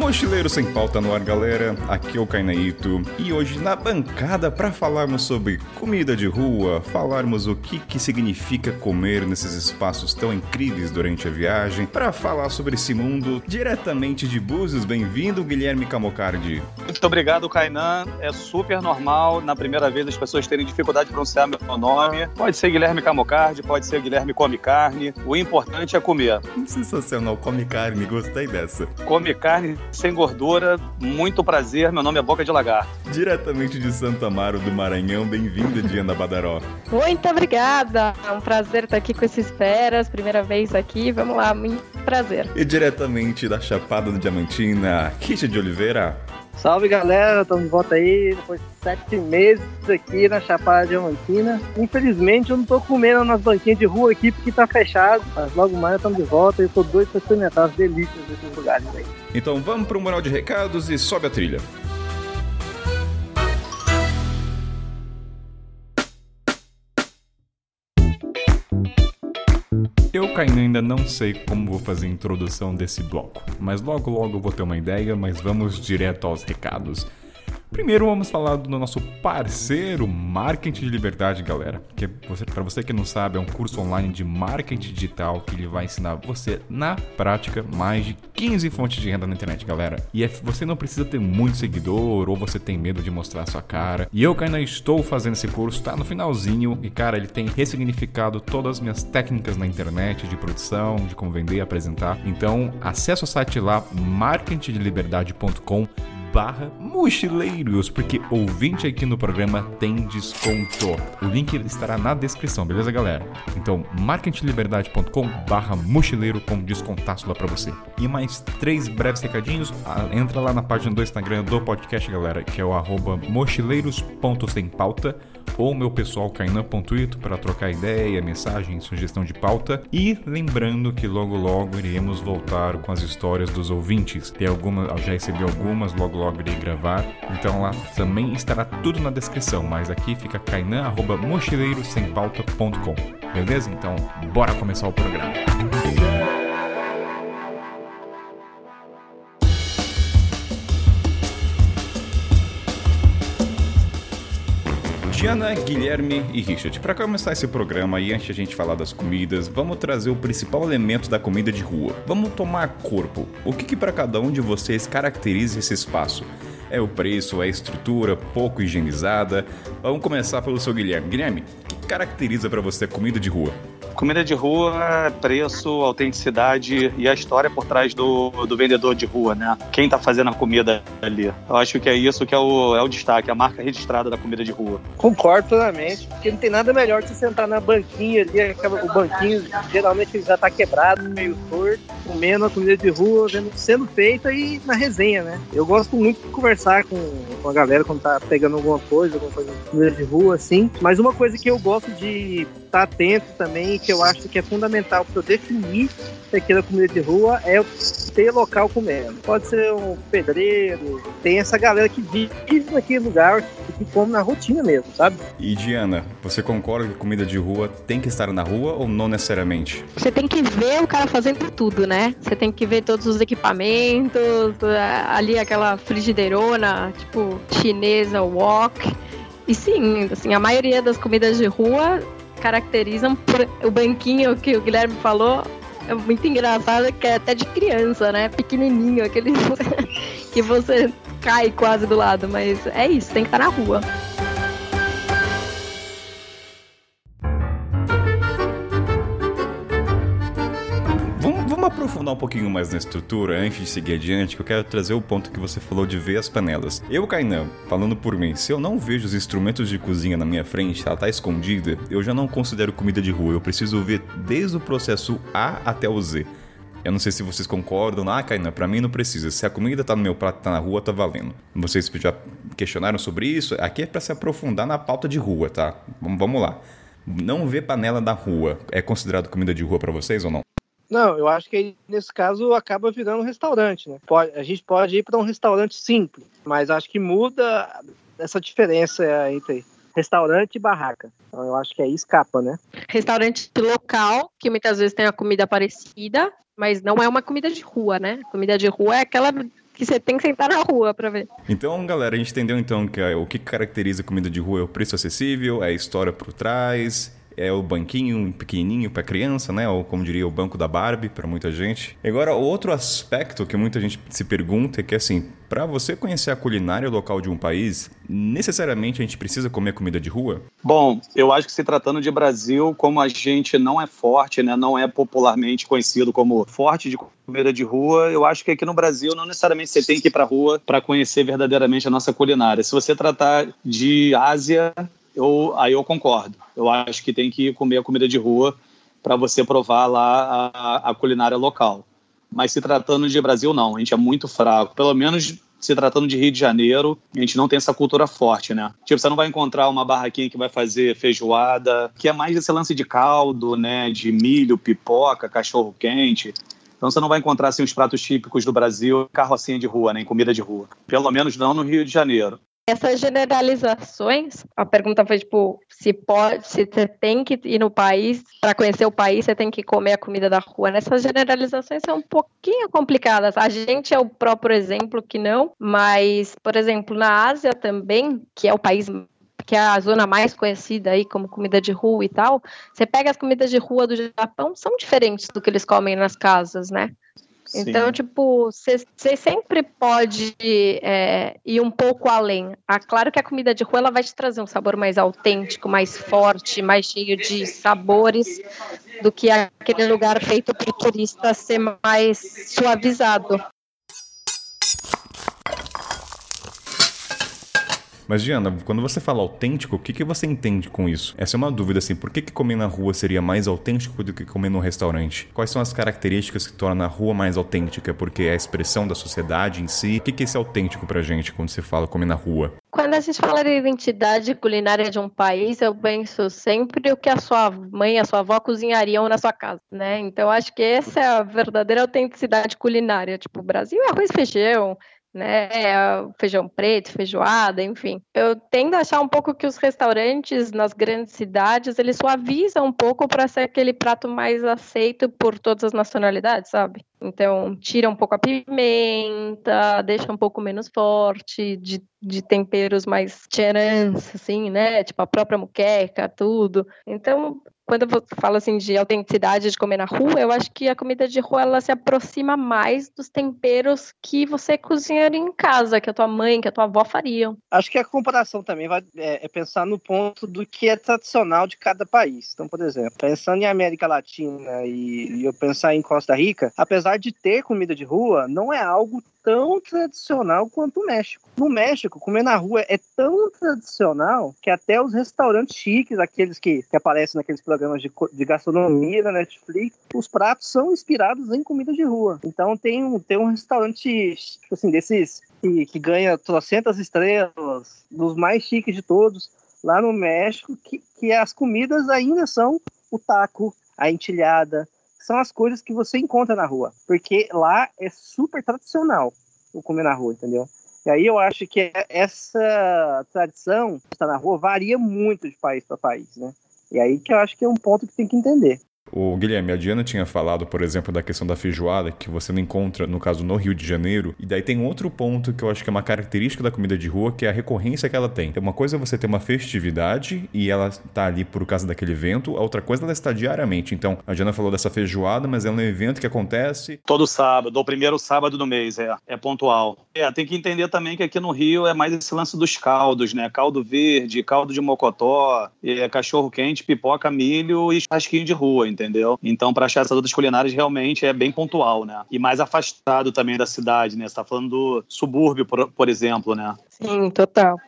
Mochileiro Sem Pauta no ar, galera. Aqui é o Kainaito. E hoje na bancada para falarmos sobre comida de rua, falarmos o que, que significa comer nesses espaços tão incríveis durante a viagem, para falar sobre esse mundo diretamente de Búzios. Bem-vindo, Guilherme Camocardi. Muito obrigado, Kainan. É super normal na primeira vez as pessoas terem dificuldade de pronunciar meu nome. Pode ser Guilherme Camocardi, pode ser Guilherme Come Carne. O importante é comer. Sensacional, come carne, gostei dessa. Come carne sem gordura, muito prazer. Meu nome é Boca de Lagarto. Diretamente de Santa Amaro do Maranhão, bem-vinda, Diana Badaró. Muito obrigada. É um prazer estar aqui com esses feras. Primeira vez aqui. Vamos lá, muito prazer. E diretamente da Chapada do Diamantina, Kisha de Oliveira. Salve galera, estamos de volta aí depois de sete meses aqui na Chapada Diamantina. Infelizmente eu não tô comendo nas banquinhas de rua aqui porque tá fechado, mas logo mais estamos de volta e eu tô doido pra experimentar as delícias desses lugares aí. Então vamos para o mural de recados e sobe a trilha. Eu, Kainan, ainda não sei como vou fazer a introdução desse bloco, mas logo logo vou ter uma ideia, mas vamos direto aos recados. Primeiro vamos falar do nosso parceiro Marketing de Liberdade, galera. Que para você que não sabe, é um curso online de marketing digital que ele vai ensinar você na prática mais de 15 fontes de renda na internet, galera. E é, você não precisa ter muito seguidor ou você tem medo de mostrar sua cara. E eu que ainda estou fazendo esse curso, tá no finalzinho e cara, ele tem ressignificado todas as minhas técnicas na internet de produção, de como vender apresentar. Então, acesse o site lá marketingdeliberdade.com barra mochileiros, porque ouvinte aqui no programa tem desconto. O link estará na descrição, beleza, galera? Então, marketingliberdade.com barra mochileiro com descontaço lá pra você. E mais três breves recadinhos, ah, entra lá na página do Instagram do podcast, galera, que é o arroba mochileiros.sempauta ou meu pessoal kainan.ito para trocar ideia, mensagem, sugestão de pauta. E lembrando que logo logo iremos voltar com as histórias dos ouvintes. Tem algumas, já recebi algumas, logo logo irei gravar. Então lá também estará tudo na descrição, mas aqui fica kainan@mochileirosempauta.com. Beleza? Então, bora começar o programa. Diana, Guilherme e Richard, para começar esse programa e antes de a gente falar das comidas, vamos trazer o principal elemento da comida de rua. Vamos tomar corpo. O que, que para cada um de vocês caracteriza esse espaço? É o preço, é a estrutura pouco higienizada? Vamos começar pelo seu Guilherme. Guilherme, o que caracteriza para você comida de rua? Comida de rua, preço, autenticidade e a história por trás do, do vendedor de rua, né? Quem tá fazendo a comida ali. Eu acho que é isso que é o, é o destaque, a marca registrada da comida de rua. Concordo plenamente, porque não tem nada melhor que sentar na banquinha ali, o banquinho geralmente já tá quebrado, meio torto, comendo a comida de rua, vendo- sendo feita e na resenha, né? Eu gosto muito de conversar com, com a galera quando tá pegando alguma coisa, alguma coisa de comida de rua, assim. Mas uma coisa que eu gosto de estar atento também, que eu acho que é fundamental para eu definir se aquilo é comida de rua, é eu ter local comendo. Pode ser um pedreiro, tem essa galera que vive naquele lugar e que come na rotina mesmo, sabe? E Diana, você concorda que comida de rua tem que estar na rua ou não necessariamente? Você tem que ver o cara fazendo tudo, né? Você tem que ver todos os equipamentos, ali aquela frigideirona, tipo, chinesa, wok. E sim, assim, a maioria das comidas de rua caracterizam por o banquinho que o Guilherme falou. É muito engraçado, que é até de criança, né? Pequenininho, aquele que você cai quase do lado. Mas é isso, tem que estar na rua. Aprofundar um pouquinho mais na estrutura antes de seguir adiante, que eu quero trazer o ponto que você falou de ver as panelas. Eu, Kainan, falando por mim, se eu não vejo os instrumentos de cozinha na minha frente, ela tá escondida, eu já não considero comida de rua. Eu preciso ver desde o processo A até o Z. Eu não sei se vocês concordam. Ah, Kainan, pra mim não precisa. Se a comida tá no meu prato, tá na rua, tá valendo. Vocês já questionaram sobre isso? Aqui é pra se aprofundar na pauta de rua, tá? Vamos, lá. Não ver panela na rua é considerado comida de rua pra vocês ou não? Não, eu acho que aí, nesse caso acaba virando um restaurante, né? Pode- a gente pode ir para um restaurante simples, mas acho que muda essa diferença entre restaurante e barraca. Então eu acho que aí escapa, né? restaurante local, que muitas vezes tem a comida parecida, mas não é uma comida de rua, né? Comida de rua é aquela que você tem que sentar na rua para ver. Então, galera, a gente entendeu então que é, o que caracteriza comida de rua é o preço acessível, é a história por trás, é o banquinho pequenininho para criança, né? Ou como diria o banco da Barbie para muita gente. Agora, outro aspecto que muita gente se pergunta é que assim, para você conhecer a culinária local de um país, necessariamente a gente precisa comer comida de rua? Bom, eu acho que se tratando de Brasil, como a gente não é forte, né, não é popularmente conhecido como forte de comida de rua, eu acho que aqui no Brasil não necessariamente você tem que ir para rua para conhecer verdadeiramente a nossa culinária. Se você tratar de Ásia, eu, aí eu concordo. Eu acho que tem que comer a comida de rua para você provar lá a, a, culinária local. Mas se tratando de Brasil, não. A gente é muito fraco. Pelo menos se tratando de Rio de Janeiro, a gente não tem essa cultura forte, né? Tipo, você não vai encontrar uma barraquinha que vai fazer feijoada, que é mais esse lance de caldo, né? De milho, pipoca, cachorro quente. Então você não vai encontrar assim, os pratos típicos do Brasil, carrocinha de rua, nem né, comida de rua. Pelo menos não no Rio de Janeiro. Essas generalizações, a pergunta foi tipo, se pode, se você tem que ir no país, para conhecer o país, você tem que comer a comida da rua. Essas generalizações são um pouquinho complicadas. A gente é o próprio exemplo que não, mas, por exemplo, na Ásia também, que é o país que é a zona mais conhecida aí como comida de rua e tal, você pega as comidas de rua do Japão, são diferentes do que eles comem nas casas, né? Então, tipo, você sempre pode é, ir um pouco além. Ah, claro que a comida de rua ela vai te trazer um sabor mais autêntico, mais forte, mais cheio de sabores do que aquele lugar feito para o turista ser mais suavizado. Mas, Diana, quando você fala autêntico, o que, que você entende com isso? Essa é uma dúvida, assim. Por que, que comer na rua seria mais autêntico do que comer no restaurante? Quais são as características que tornam a rua mais autêntica? Porque é a expressão da sociedade em si. O que, que é esse autêntico pra gente quando se fala comer na rua? Quando a gente fala de identidade culinária de um país, eu penso sempre o que a sua mãe a sua avó cozinhariam na sua casa, né? Então acho que essa é a verdadeira autenticidade culinária. Tipo, o Brasil é arroz e feijão, né? Feijão preto, feijoada, enfim. Eu tendo a achar um pouco que os restaurantes nas grandes cidades eles suavizam um pouco para ser aquele prato mais aceito por todas as nacionalidades, sabe? Então, tira um pouco a pimenta, deixa um pouco menos forte, de, de temperos mais tcharans, assim, né? Tipo a própria muqueca, tudo. Então, quando eu falo assim de autenticidade de comer na rua, eu acho que a comida de rua ela se aproxima mais dos temperos que você cozinharia em casa, que a tua mãe, que a tua avó fariam. Acho que a comparação também vai é, é pensar no ponto do que é tradicional de cada país. Então, por exemplo, pensando em América Latina e, e eu pensar em Costa Rica, apesar de ter comida de rua, não é algo tão tradicional quanto o México. No México, comer na rua é tão tradicional que até os restaurantes chiques, aqueles que, que aparecem naqueles programas de, de gastronomia da Netflix, os pratos são inspirados em comida de rua. Então tem um, tem um restaurante, tipo assim, desses que, que ganha trocentas estrelas, dos mais chiques de todos, lá no México, que, que as comidas ainda são o taco, a entilhada, são as coisas que você encontra na rua. Porque lá é super tradicional o comer na rua, entendeu? E aí eu acho que essa tradição que está na rua varia muito de país para país, né? E aí que eu acho que é um ponto que tem que entender. O Guilherme, a Diana tinha falado, por exemplo, da questão da feijoada, que você não encontra, no caso, no Rio de Janeiro. E daí tem outro ponto que eu acho que é uma característica da comida de rua, que é a recorrência que ela tem. Uma coisa é você ter uma festividade e ela tá ali por causa daquele evento, a outra coisa ela está diariamente. Então, a Diana falou dessa feijoada, mas é um evento que acontece. Todo sábado, ou primeiro sábado do mês, é. É pontual. É, tem que entender também que aqui no Rio é mais esse lance dos caldos, né? Caldo verde, caldo de mocotó, é, cachorro quente, pipoca, milho e chasquinho de rua, entendeu? Então, para achar essas outras culinárias, realmente é bem pontual, né? E mais afastado também da cidade, né? Você tá falando do subúrbio, por, por exemplo, né? Sim, total.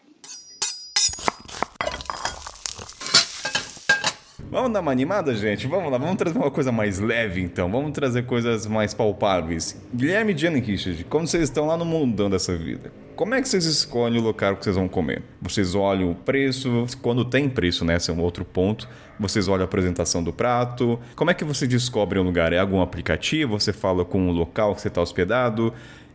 Vamos dar uma animada, gente? Vamos lá, vamos trazer uma coisa mais leve, então. Vamos trazer coisas mais palpáveis. Guilherme e Richard, quando vocês estão lá no mundão dessa vida, como é que vocês escolhem o local que vocês vão comer? Vocês olham o preço, quando tem preço, né? Esse é um outro ponto. Vocês olham a apresentação do prato. Como é que você descobre um lugar? É algum aplicativo? Você fala com o local que você está hospedado?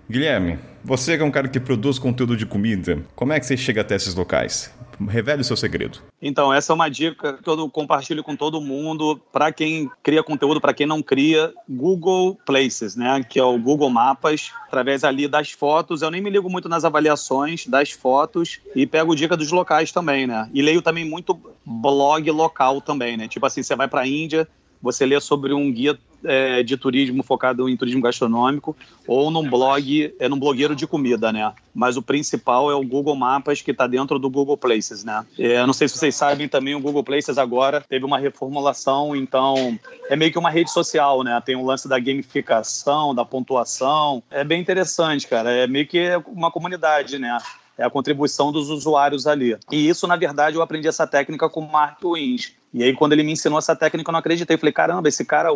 Guilherme, você que é um cara que produz conteúdo de comida, como é que você chega até esses locais? Revele o seu segredo. Então, essa é uma dica que eu compartilho com todo mundo. Para quem cria conteúdo, para quem não cria, Google Places, né? Que é o Google Mapas. Através ali das fotos, eu nem me ligo muito nas avaliações das fotos e pego dica dos locais também, né? E leio também muito blog local também, né? Tipo assim, você vai para a Índia, você lê sobre um guia é, de turismo focado em turismo gastronômico ou num blog, é num blogueiro de comida, né? Mas o principal é o Google Mapas que está dentro do Google Places, né? É, não sei se vocês sabem também, o Google Places agora teve uma reformulação, então é meio que uma rede social, né? Tem um lance da gamificação, da pontuação. É bem interessante, cara. É meio que uma comunidade, né? é a contribuição dos usuários ali. E isso, na verdade, eu aprendi essa técnica com o Mark Wins. E aí, quando ele me ensinou essa técnica, eu não acreditei. Eu falei, caramba, esse cara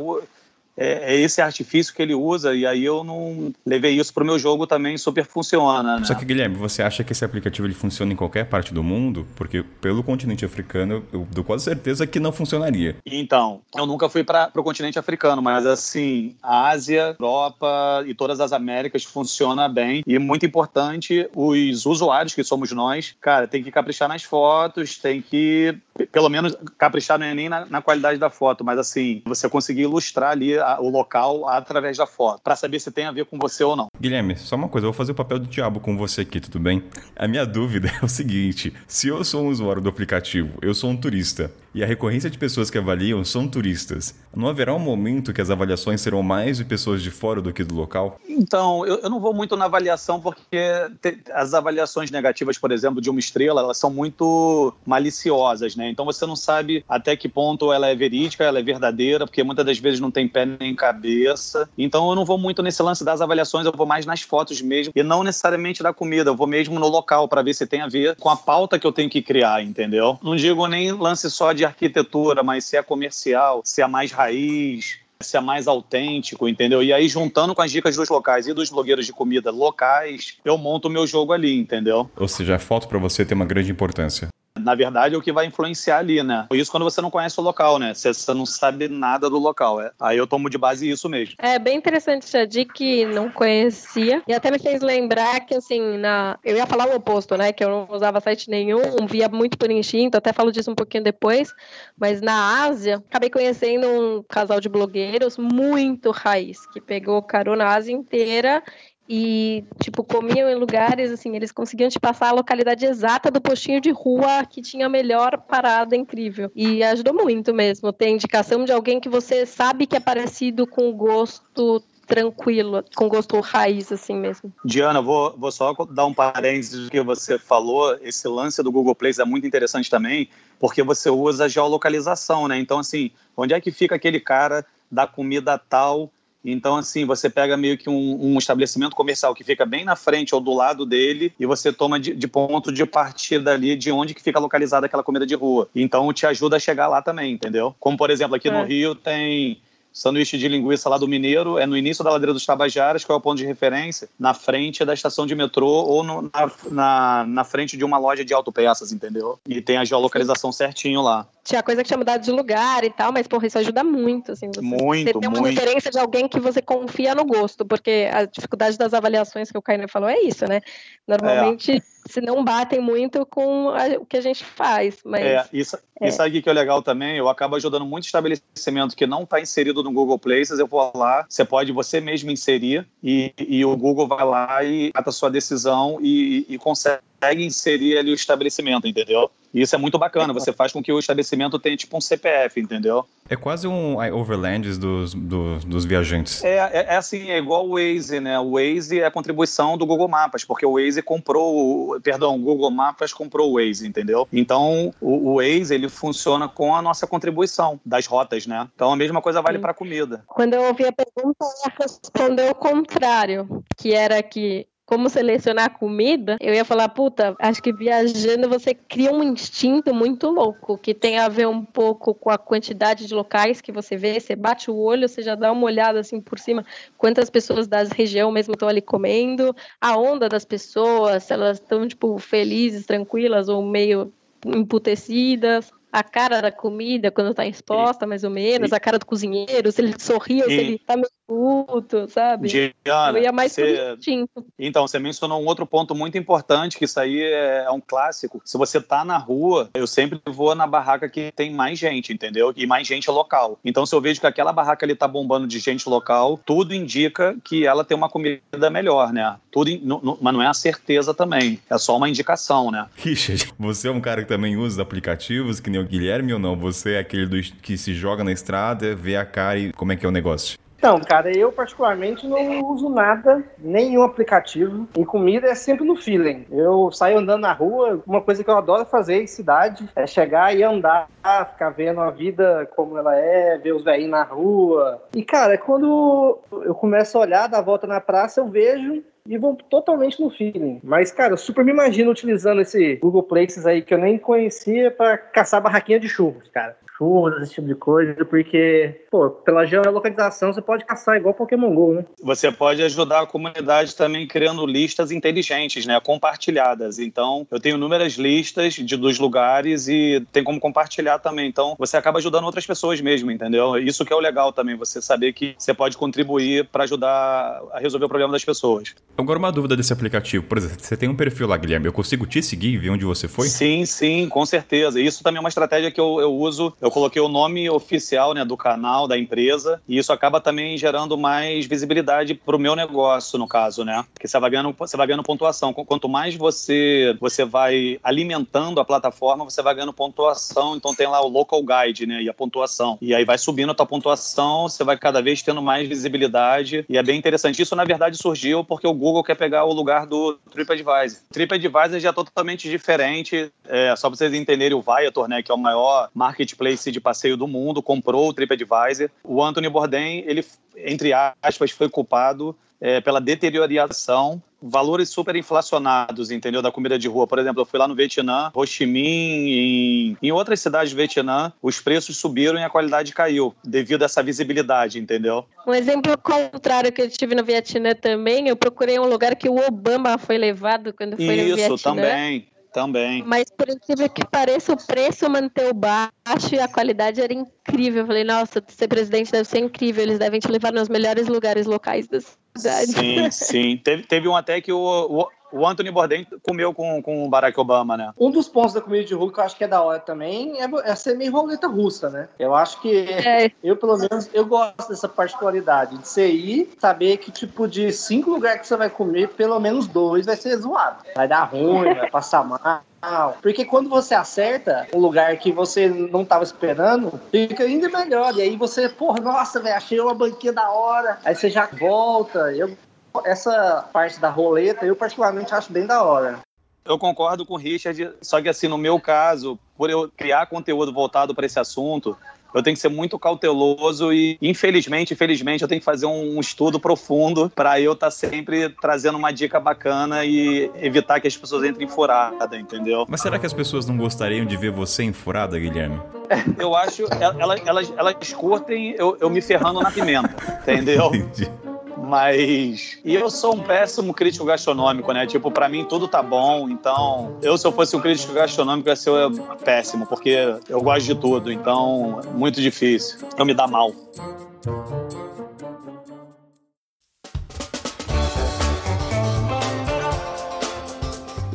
é, é, esse artifício que ele usa, e aí eu não levei isso para o meu jogo também, super funciona. Né? Só que, Guilherme, você acha que esse aplicativo ele funciona em qualquer parte do mundo? Porque pelo continente africano, eu dou quase certeza que não funcionaria. Então, eu nunca fui para o continente africano, mas assim, a Ásia, Europa e todas as Américas funciona bem. E muito importante, os usuários que somos nós, cara, tem que caprichar nas fotos, tem que, pelo menos, caprichar não é nem na, na qualidade da foto, mas assim, você conseguir ilustrar ali a, o local através da foto, para saber se tem a ver com você ou não. Guilherme, só uma coisa, eu vou fazer o papel do diabo com você aqui, tudo bem? A minha dúvida é o seguinte: se eu sou um usuário do aplicativo, eu sou um turista, e a recorrência de pessoas que avaliam são turistas, não haverá um momento que as avaliações serão mais de pessoas de fora do que do local? Então, eu, eu não vou muito na avaliação porque te, as avaliações negativas, por exemplo, de uma estrela, elas são muito maliciosas, né? Então você não sabe até que ponto ela é verídica, ela é verdadeira, porque muitas das vezes não tem pé nem cabeça. Então eu não vou muito nesse lance das avaliações, eu vou mais nas fotos mesmo, e não necessariamente da comida, eu vou mesmo no local para ver se tem a ver com a pauta que eu tenho que criar, entendeu? Não digo nem lance só de de arquitetura, mas se é comercial, se é mais raiz, se é mais autêntico, entendeu? E aí, juntando com as dicas dos locais e dos blogueiros de comida locais, eu monto o meu jogo ali, entendeu? Ou seja, a foto para você tem uma grande importância na verdade, é o que vai influenciar ali, né? Isso quando você não conhece o local, né? Você, você não sabe nada do local. É. Aí eu tomo de base isso mesmo. É bem interessante dica que não conhecia. E até me fez lembrar que, assim, na... eu ia falar o oposto, né? Que eu não usava site nenhum, via muito por instinto, até falo disso um pouquinho depois. Mas na Ásia, acabei conhecendo um casal de blogueiros muito raiz, que pegou carona a Ásia inteira e, tipo, comiam em lugares, assim, eles conseguiam te passar a localidade exata do postinho de rua que tinha a melhor parada incrível. E ajudou muito mesmo. Ter indicação de alguém que você sabe que é parecido com o gosto tranquilo, com gosto raiz, assim mesmo. Diana, vou, vou só dar um parênteses do que você falou. Esse lance do Google Play é muito interessante também, porque você usa geolocalização, né? Então, assim, onde é que fica aquele cara da comida tal então, assim, você pega meio que um, um, estabelecimento comercial que fica bem na frente ou do lado dele e você toma de, de, ponto de partida ali de onde que fica localizada aquela comida de rua. Então, te ajuda a chegar lá também, entendeu? Como, por exemplo, aqui é. no Rio tem sanduíche de linguiça lá do Mineiro, é no início da ladeira dos Tabajaras, que é o ponto de referência, na frente da estação de metrô ou no, na, na, na, frente de uma loja de autopeças, entendeu? E tem a geolocalização certinho lá. Tinha coisa que tinha mudado de lugar e tal, mas, porra, isso ajuda muito, assim. Você, muito, você tem uma muito. referência de alguém que você confia no gosto, porque a dificuldade das avaliações que o Caio falou é isso, né? Normalmente... É se não batem muito com a, o que a gente faz. Mas, é, isso, é. isso aí que é legal também, eu acabo ajudando muito estabelecimento que não está inserido no Google Places, eu vou lá, você pode você mesmo inserir e, e o Google vai lá e mata a sua decisão e, e consegue inserir ali o estabelecimento, entendeu? E isso é muito bacana, você faz com que o estabelecimento tenha tipo um CPF, entendeu? É quase um overlands dos, dos, dos viajantes. É, é, é, assim, é igual o Waze, né? O Waze é a contribuição do Google Maps, porque o Waze comprou, perdão, o Google Maps comprou o Waze, entendeu? Então, o, o Waze, ele funciona com a nossa contribuição das rotas, né? Então, a mesma coisa vale para comida. Quando eu ouvi a pergunta, ela respondeu o contrário, que era que como selecionar comida, eu ia falar, puta, acho que viajando você cria um instinto muito louco, que tem a ver um pouco com a quantidade de locais que você vê, você bate o olho, você já dá uma olhada assim por cima, quantas pessoas da região mesmo estão ali comendo, a onda das pessoas, se elas estão, tipo, felizes, tranquilas ou meio emputecidas. A cara da comida quando tá exposta, mais ou menos, a cara do cozinheiro, se ele sorriu, se ele tá meio puto, sabe? Diana, eu ia mais você... Então, você mencionou um outro ponto muito importante, que isso aí é, é um clássico. Se você tá na rua, eu sempre vou na barraca que tem mais gente, entendeu? E mais gente local. Então, se eu vejo que aquela barraca ali tá bombando de gente local, tudo indica que ela tem uma comida melhor, né? Tudo, in... mas não é a certeza também. É só uma indicação, né? Richard, você é um cara que também usa aplicativos, que nem o Guilherme ou não? Você é aquele do... que se joga na estrada, vê a cara e como é que é o negócio? Então, cara, eu particularmente não uso nada, nenhum aplicativo. Em comida é sempre no feeling. Eu saio andando na rua, uma coisa que eu adoro fazer em cidade é chegar e andar, ficar vendo a vida como ela é, ver os velhinhos na rua. E, cara, quando eu começo a olhar, dar volta na praça, eu vejo e vão totalmente no feeling. Mas, cara, eu super me imagino utilizando esse Google Places aí que eu nem conhecia para caçar barraquinha de churros, cara esse tipo de coisa, porque, pô, pela geolocalização você pode caçar igual Pokémon GO, né? Você pode ajudar a comunidade também criando listas inteligentes, né? Compartilhadas. Então, eu tenho inúmeras listas de, dos lugares e tem como compartilhar também. Então, você acaba ajudando outras pessoas mesmo, entendeu? Isso que é o legal também, você saber que você pode contribuir para ajudar a resolver o problema das pessoas. Agora, uma dúvida desse aplicativo. Por exemplo, você tem um perfil lá, Guilherme. Eu consigo te seguir e ver onde você foi? Sim, sim, com certeza. Isso também é uma estratégia que eu, eu uso. Eu eu coloquei o nome oficial né, do canal, da empresa, e isso acaba também gerando mais visibilidade para o meu negócio, no caso, né? Porque você vai ganhando, você vai ganhando pontuação. Quanto mais você, você vai alimentando a plataforma, você vai ganhando pontuação. Então tem lá o local guide, né? E a pontuação. E aí vai subindo a tua pontuação, você vai cada vez tendo mais visibilidade. E é bem interessante. Isso, na verdade, surgiu porque o Google quer pegar o lugar do TripAdvisor. TripAdvisor já é totalmente diferente. É, só para vocês entenderem, o Viator, né? Que é o maior marketplace de passeio do mundo, comprou o TripAdvisor. O Anthony Bourdain, ele, entre aspas, foi culpado é, pela deterioração, valores super inflacionados, entendeu? Da comida de rua. Por exemplo, eu fui lá no Vietnã, Ho Chi Minh, em, em outras cidades do Vietnã, os preços subiram e a qualidade caiu, devido a essa visibilidade, entendeu? Um exemplo contrário que eu tive no Vietnã também, eu procurei um lugar que o Obama foi levado quando foi Isso, no Vietnã. Isso, também. Também. Mas por incrível que pareça, o preço manteve baixo e a qualidade era incrível. Eu falei, nossa, ser presidente deve ser incrível. Eles devem te levar nos melhores lugares locais da cidade. Sim, sim. Teve, teve um até que o, o o Anthony Bourdain comeu com, com o Barack Obama, né? Um dos pontos da comida de rua que eu acho que é da hora também é, é ser meio roleta russa, né? Eu acho que é. eu, pelo menos, eu gosto dessa particularidade de você ir, saber que, tipo, de cinco lugares que você vai comer, pelo menos dois vai ser zoado. Vai dar ruim, vai passar mal. Porque quando você acerta um lugar que você não estava esperando, fica ainda melhor. E aí você, porra, nossa, velho, achei uma banquinha da hora. Aí você já volta. Eu essa parte da roleta eu particularmente acho bem da hora. Eu concordo com o Richard, só que assim, no meu caso, por eu criar conteúdo voltado para esse assunto, eu tenho que ser muito cauteloso e, infelizmente, infelizmente, eu tenho que fazer um estudo profundo para eu estar tá sempre trazendo uma dica bacana e evitar que as pessoas entrem em furada, entendeu? Mas será que as pessoas não gostariam de ver você em furada, Guilherme? Eu acho, elas, elas, elas curtem eu, eu me ferrando na pimenta, entendeu? Entendi. Mas. E eu sou um péssimo crítico gastronômico, né? Tipo, para mim tudo tá bom. Então, eu, se eu fosse um crítico gastronômico, ia ser péssimo, porque eu gosto de tudo. Então, muito difícil. Eu me dá mal.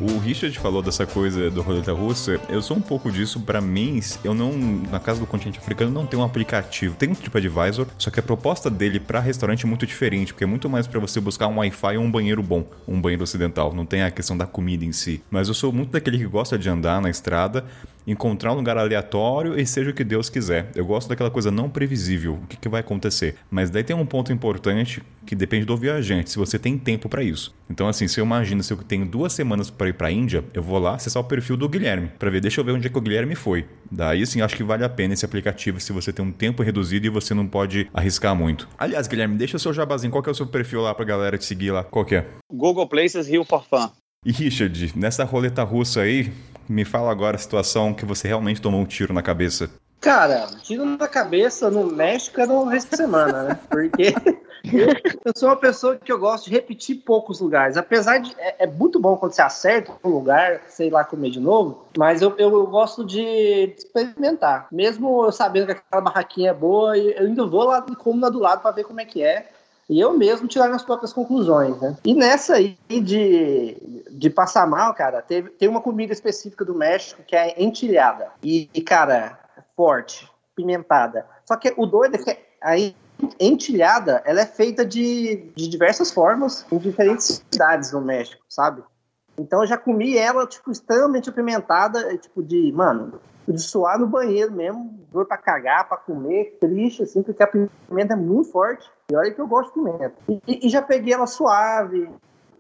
O Richard falou dessa coisa do roleta russa. Eu sou um pouco disso. Para mim, eu não. Na casa do continente africano não tem um aplicativo. Tem um TripAdvisor, só que a proposta dele para restaurante é muito diferente, porque é muito mais para você buscar um Wi-Fi ou um banheiro bom, um banheiro ocidental. Não tem a questão da comida em si. Mas eu sou muito daquele que gosta de andar na estrada encontrar um lugar aleatório e seja o que Deus quiser. Eu gosto daquela coisa não previsível, o que, que vai acontecer. Mas daí tem um ponto importante que depende do viajante, se você tem tempo para isso. Então, assim, se eu imagino se eu tenho duas semanas para ir para a Índia, eu vou lá acessar o perfil do Guilherme para ver, deixa eu ver onde é que o Guilherme foi. Daí sim, acho que vale a pena esse aplicativo se você tem um tempo reduzido e você não pode arriscar muito. Aliás, Guilherme, deixa o seu jabazinho, qual que é o seu perfil lá pra galera te seguir lá? Qual que é? Google Places Rio for Fun. E Richard, nessa roleta russa aí, me fala agora a situação que você realmente tomou um tiro na cabeça. Cara, tiro na cabeça no México é uma vez por semana, né? Porque eu, sou uma pessoa que eu gosto de repetir poucos lugares. Apesar de. É, é, muito bom quando você acerta um lugar, sei lá comer de novo, mas eu, eu, eu gosto de experimentar. Mesmo eu sabendo que aquela barraquinha é boa, eu ainda vou lá como na do lado para ver como é que é e eu mesmo tirar minhas próprias conclusões, né? E nessa aí de, de passar mal, cara, teve, tem uma comida específica do México que é entilhada. E, e cara, forte, pimentada. Só que o doido é que a entilhada, ela é feita de, de diversas formas em diferentes cidades no México, sabe? Então eu já comi ela, tipo, extremamente apimentada, tipo, de, mano, de suar no banheiro mesmo, dor pra cagar, pra comer, triste, assim, porque a pimenta é muito forte. E olha que eu gosto de pimenta. E, e já peguei ela suave,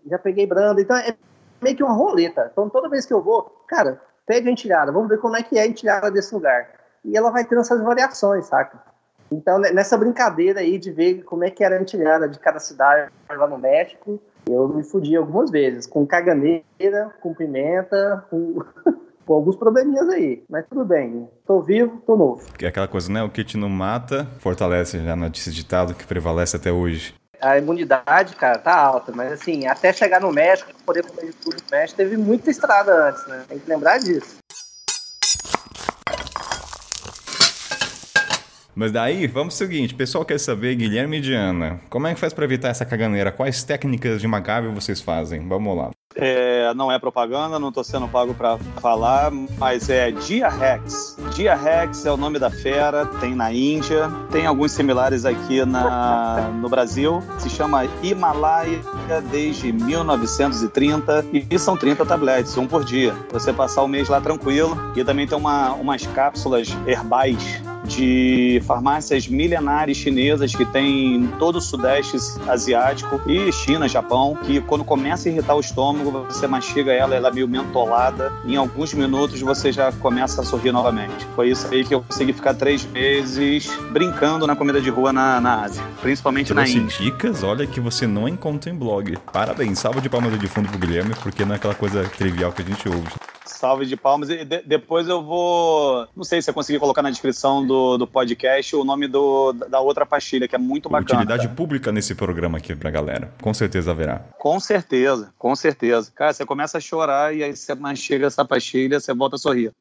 já peguei branda, então é meio que uma roleta. Então toda vez que eu vou, cara, pede a entilhada, vamos ver como é que é a entilhada desse lugar. E ela vai tendo essas variações, saca? Então, nessa brincadeira aí de ver como é que era a entilhada de cada cidade lá no México, eu me fudi algumas vezes, com caganeira, com pimenta, com com alguns probleminhas aí, mas tudo bem. Tô vivo, tô novo. É aquela coisa, né? O que te não mata, fortalece já na ditado que prevalece até hoje. A imunidade, cara, tá alta, mas assim, até chegar no México, poder comer tudo no México, teve muita estrada antes, né? Tem que lembrar disso. Mas daí, vamos ao seguinte, o pessoal quer saber, Guilherme e Diana, como é que faz para evitar essa caganeira? Quais técnicas de magável vocês fazem? Vamos lá. É, não é propaganda, não estou sendo pago para falar, mas é Diarex. Diarex é o nome da fera, tem na Índia, tem alguns similares aqui na, no Brasil. Se chama Himalaia desde 1930 e são 30 tabletes, um por dia. Você passar o mês lá tranquilo. E também tem uma, umas cápsulas herbais de farmácias milenares chinesas que tem em todo o sudeste asiático e China, Japão, que quando começa a irritar o estômago, você mastiga ela, ela é meio mentolada, e em alguns minutos você já começa a sorrir novamente. Foi isso aí que eu consegui ficar três meses brincando na comida de rua na, na Ásia, principalmente Trouxe na Índia. dicas, olha, que você não encontra em blog. Parabéns, salva de palmas de fundo pro Guilherme, porque não é aquela coisa trivial que a gente ouve salve de palmas. E de, depois eu vou. Não sei se eu conseguir colocar na descrição do, do podcast o nome do, da outra pastilha, que é muito bacana. Utilidade pública nesse programa aqui pra galera. Com certeza haverá. Com certeza, com certeza. Cara, você começa a chorar e aí você mastiga essa pastilha, você volta a sorrir.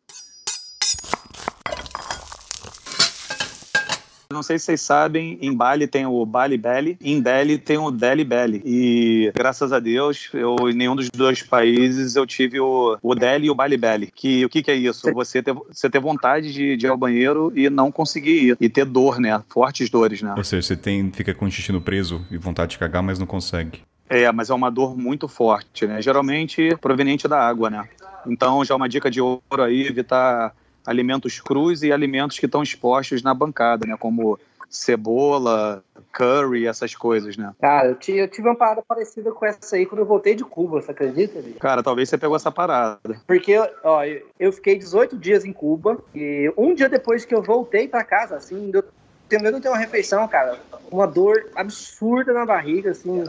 Não sei se vocês sabem, em Bali tem o Bali Belly, em Delhi tem o Delhi Belly. E graças a Deus, eu em nenhum dos dois países eu tive o, o Delhi e o Bali Belly. Que o que, que é isso? Você ter, você ter vontade de, de ir ao banheiro e não conseguir ir. E ter dor, né? Fortes dores, né? Ou seja, você tem, fica com o intestino preso e vontade de cagar, mas não consegue. É, mas é uma dor muito forte, né? Geralmente proveniente da água, né? Então já é uma dica de ouro aí, evitar alimentos crus e alimentos que estão expostos na bancada, né? Como cebola, curry, essas coisas, né? Cara, eu tive, eu tive uma parada parecida com essa aí quando eu voltei de Cuba, você acredita? Bicho? Cara, talvez você pegou essa parada. Porque, ó, eu fiquei 18 dias em Cuba e um dia depois que eu voltei para casa, assim, eu tentando ter uma refeição, cara, uma dor absurda na barriga, assim,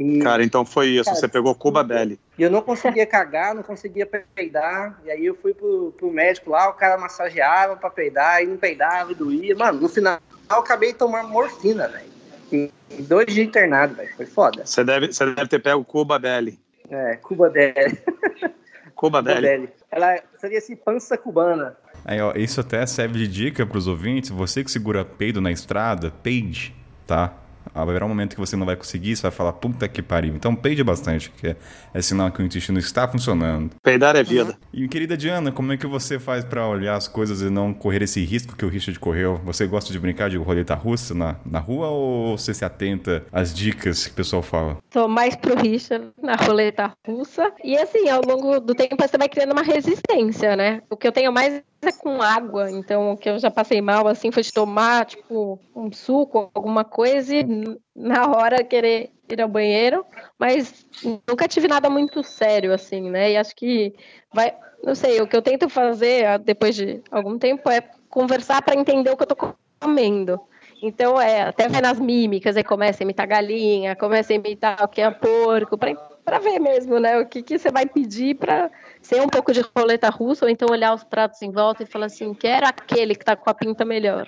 e, cara, então foi isso. Cara, você pegou Cuba Belly. E eu não conseguia cagar, não conseguia peidar. E aí eu fui pro, pro médico lá, o cara massageava pra peidar, e não peidava e doía. Mano, no final eu acabei tomando morfina, velho. Dois dias internado, velho. Foi foda. Você deve, você deve ter pego Cuba Belly. É, Cuba Belly. Cuba Belly. Ela seria assim, pança cubana. Aí, ó, isso até serve de dica pros ouvintes. Você que segura peido na estrada, peide, tá? Haverá um momento que você não vai conseguir, você vai falar, puta que pariu. Então peide bastante, que é, é sinal que o intestino está funcionando. Peidar é vida. E querida Diana, como é que você faz para olhar as coisas e não correr esse risco que o Richard correu? Você gosta de brincar de roleta russa na, na rua ou você se atenta às dicas que o pessoal fala? Tô mais pro Richard na roleta russa. E assim, ao longo do tempo você vai criando uma resistência, né? O que eu tenho mais é com água, então o que eu já passei mal assim foi de tomar tipo um suco, alguma coisa e na hora querer ir ao banheiro, mas nunca tive nada muito sério assim, né? E acho que vai, não sei, o que eu tento fazer ah, depois de algum tempo é conversar para entender o que eu tô comendo. Então, é, até ver nas mímicas, aí começa a imitar galinha, começa a imitar o que é porco, para ver mesmo, né? O que, que você vai pedir para ser um pouco de roleta russa, ou então olhar os pratos em volta e falar assim, que era aquele que tá com a pinta melhor.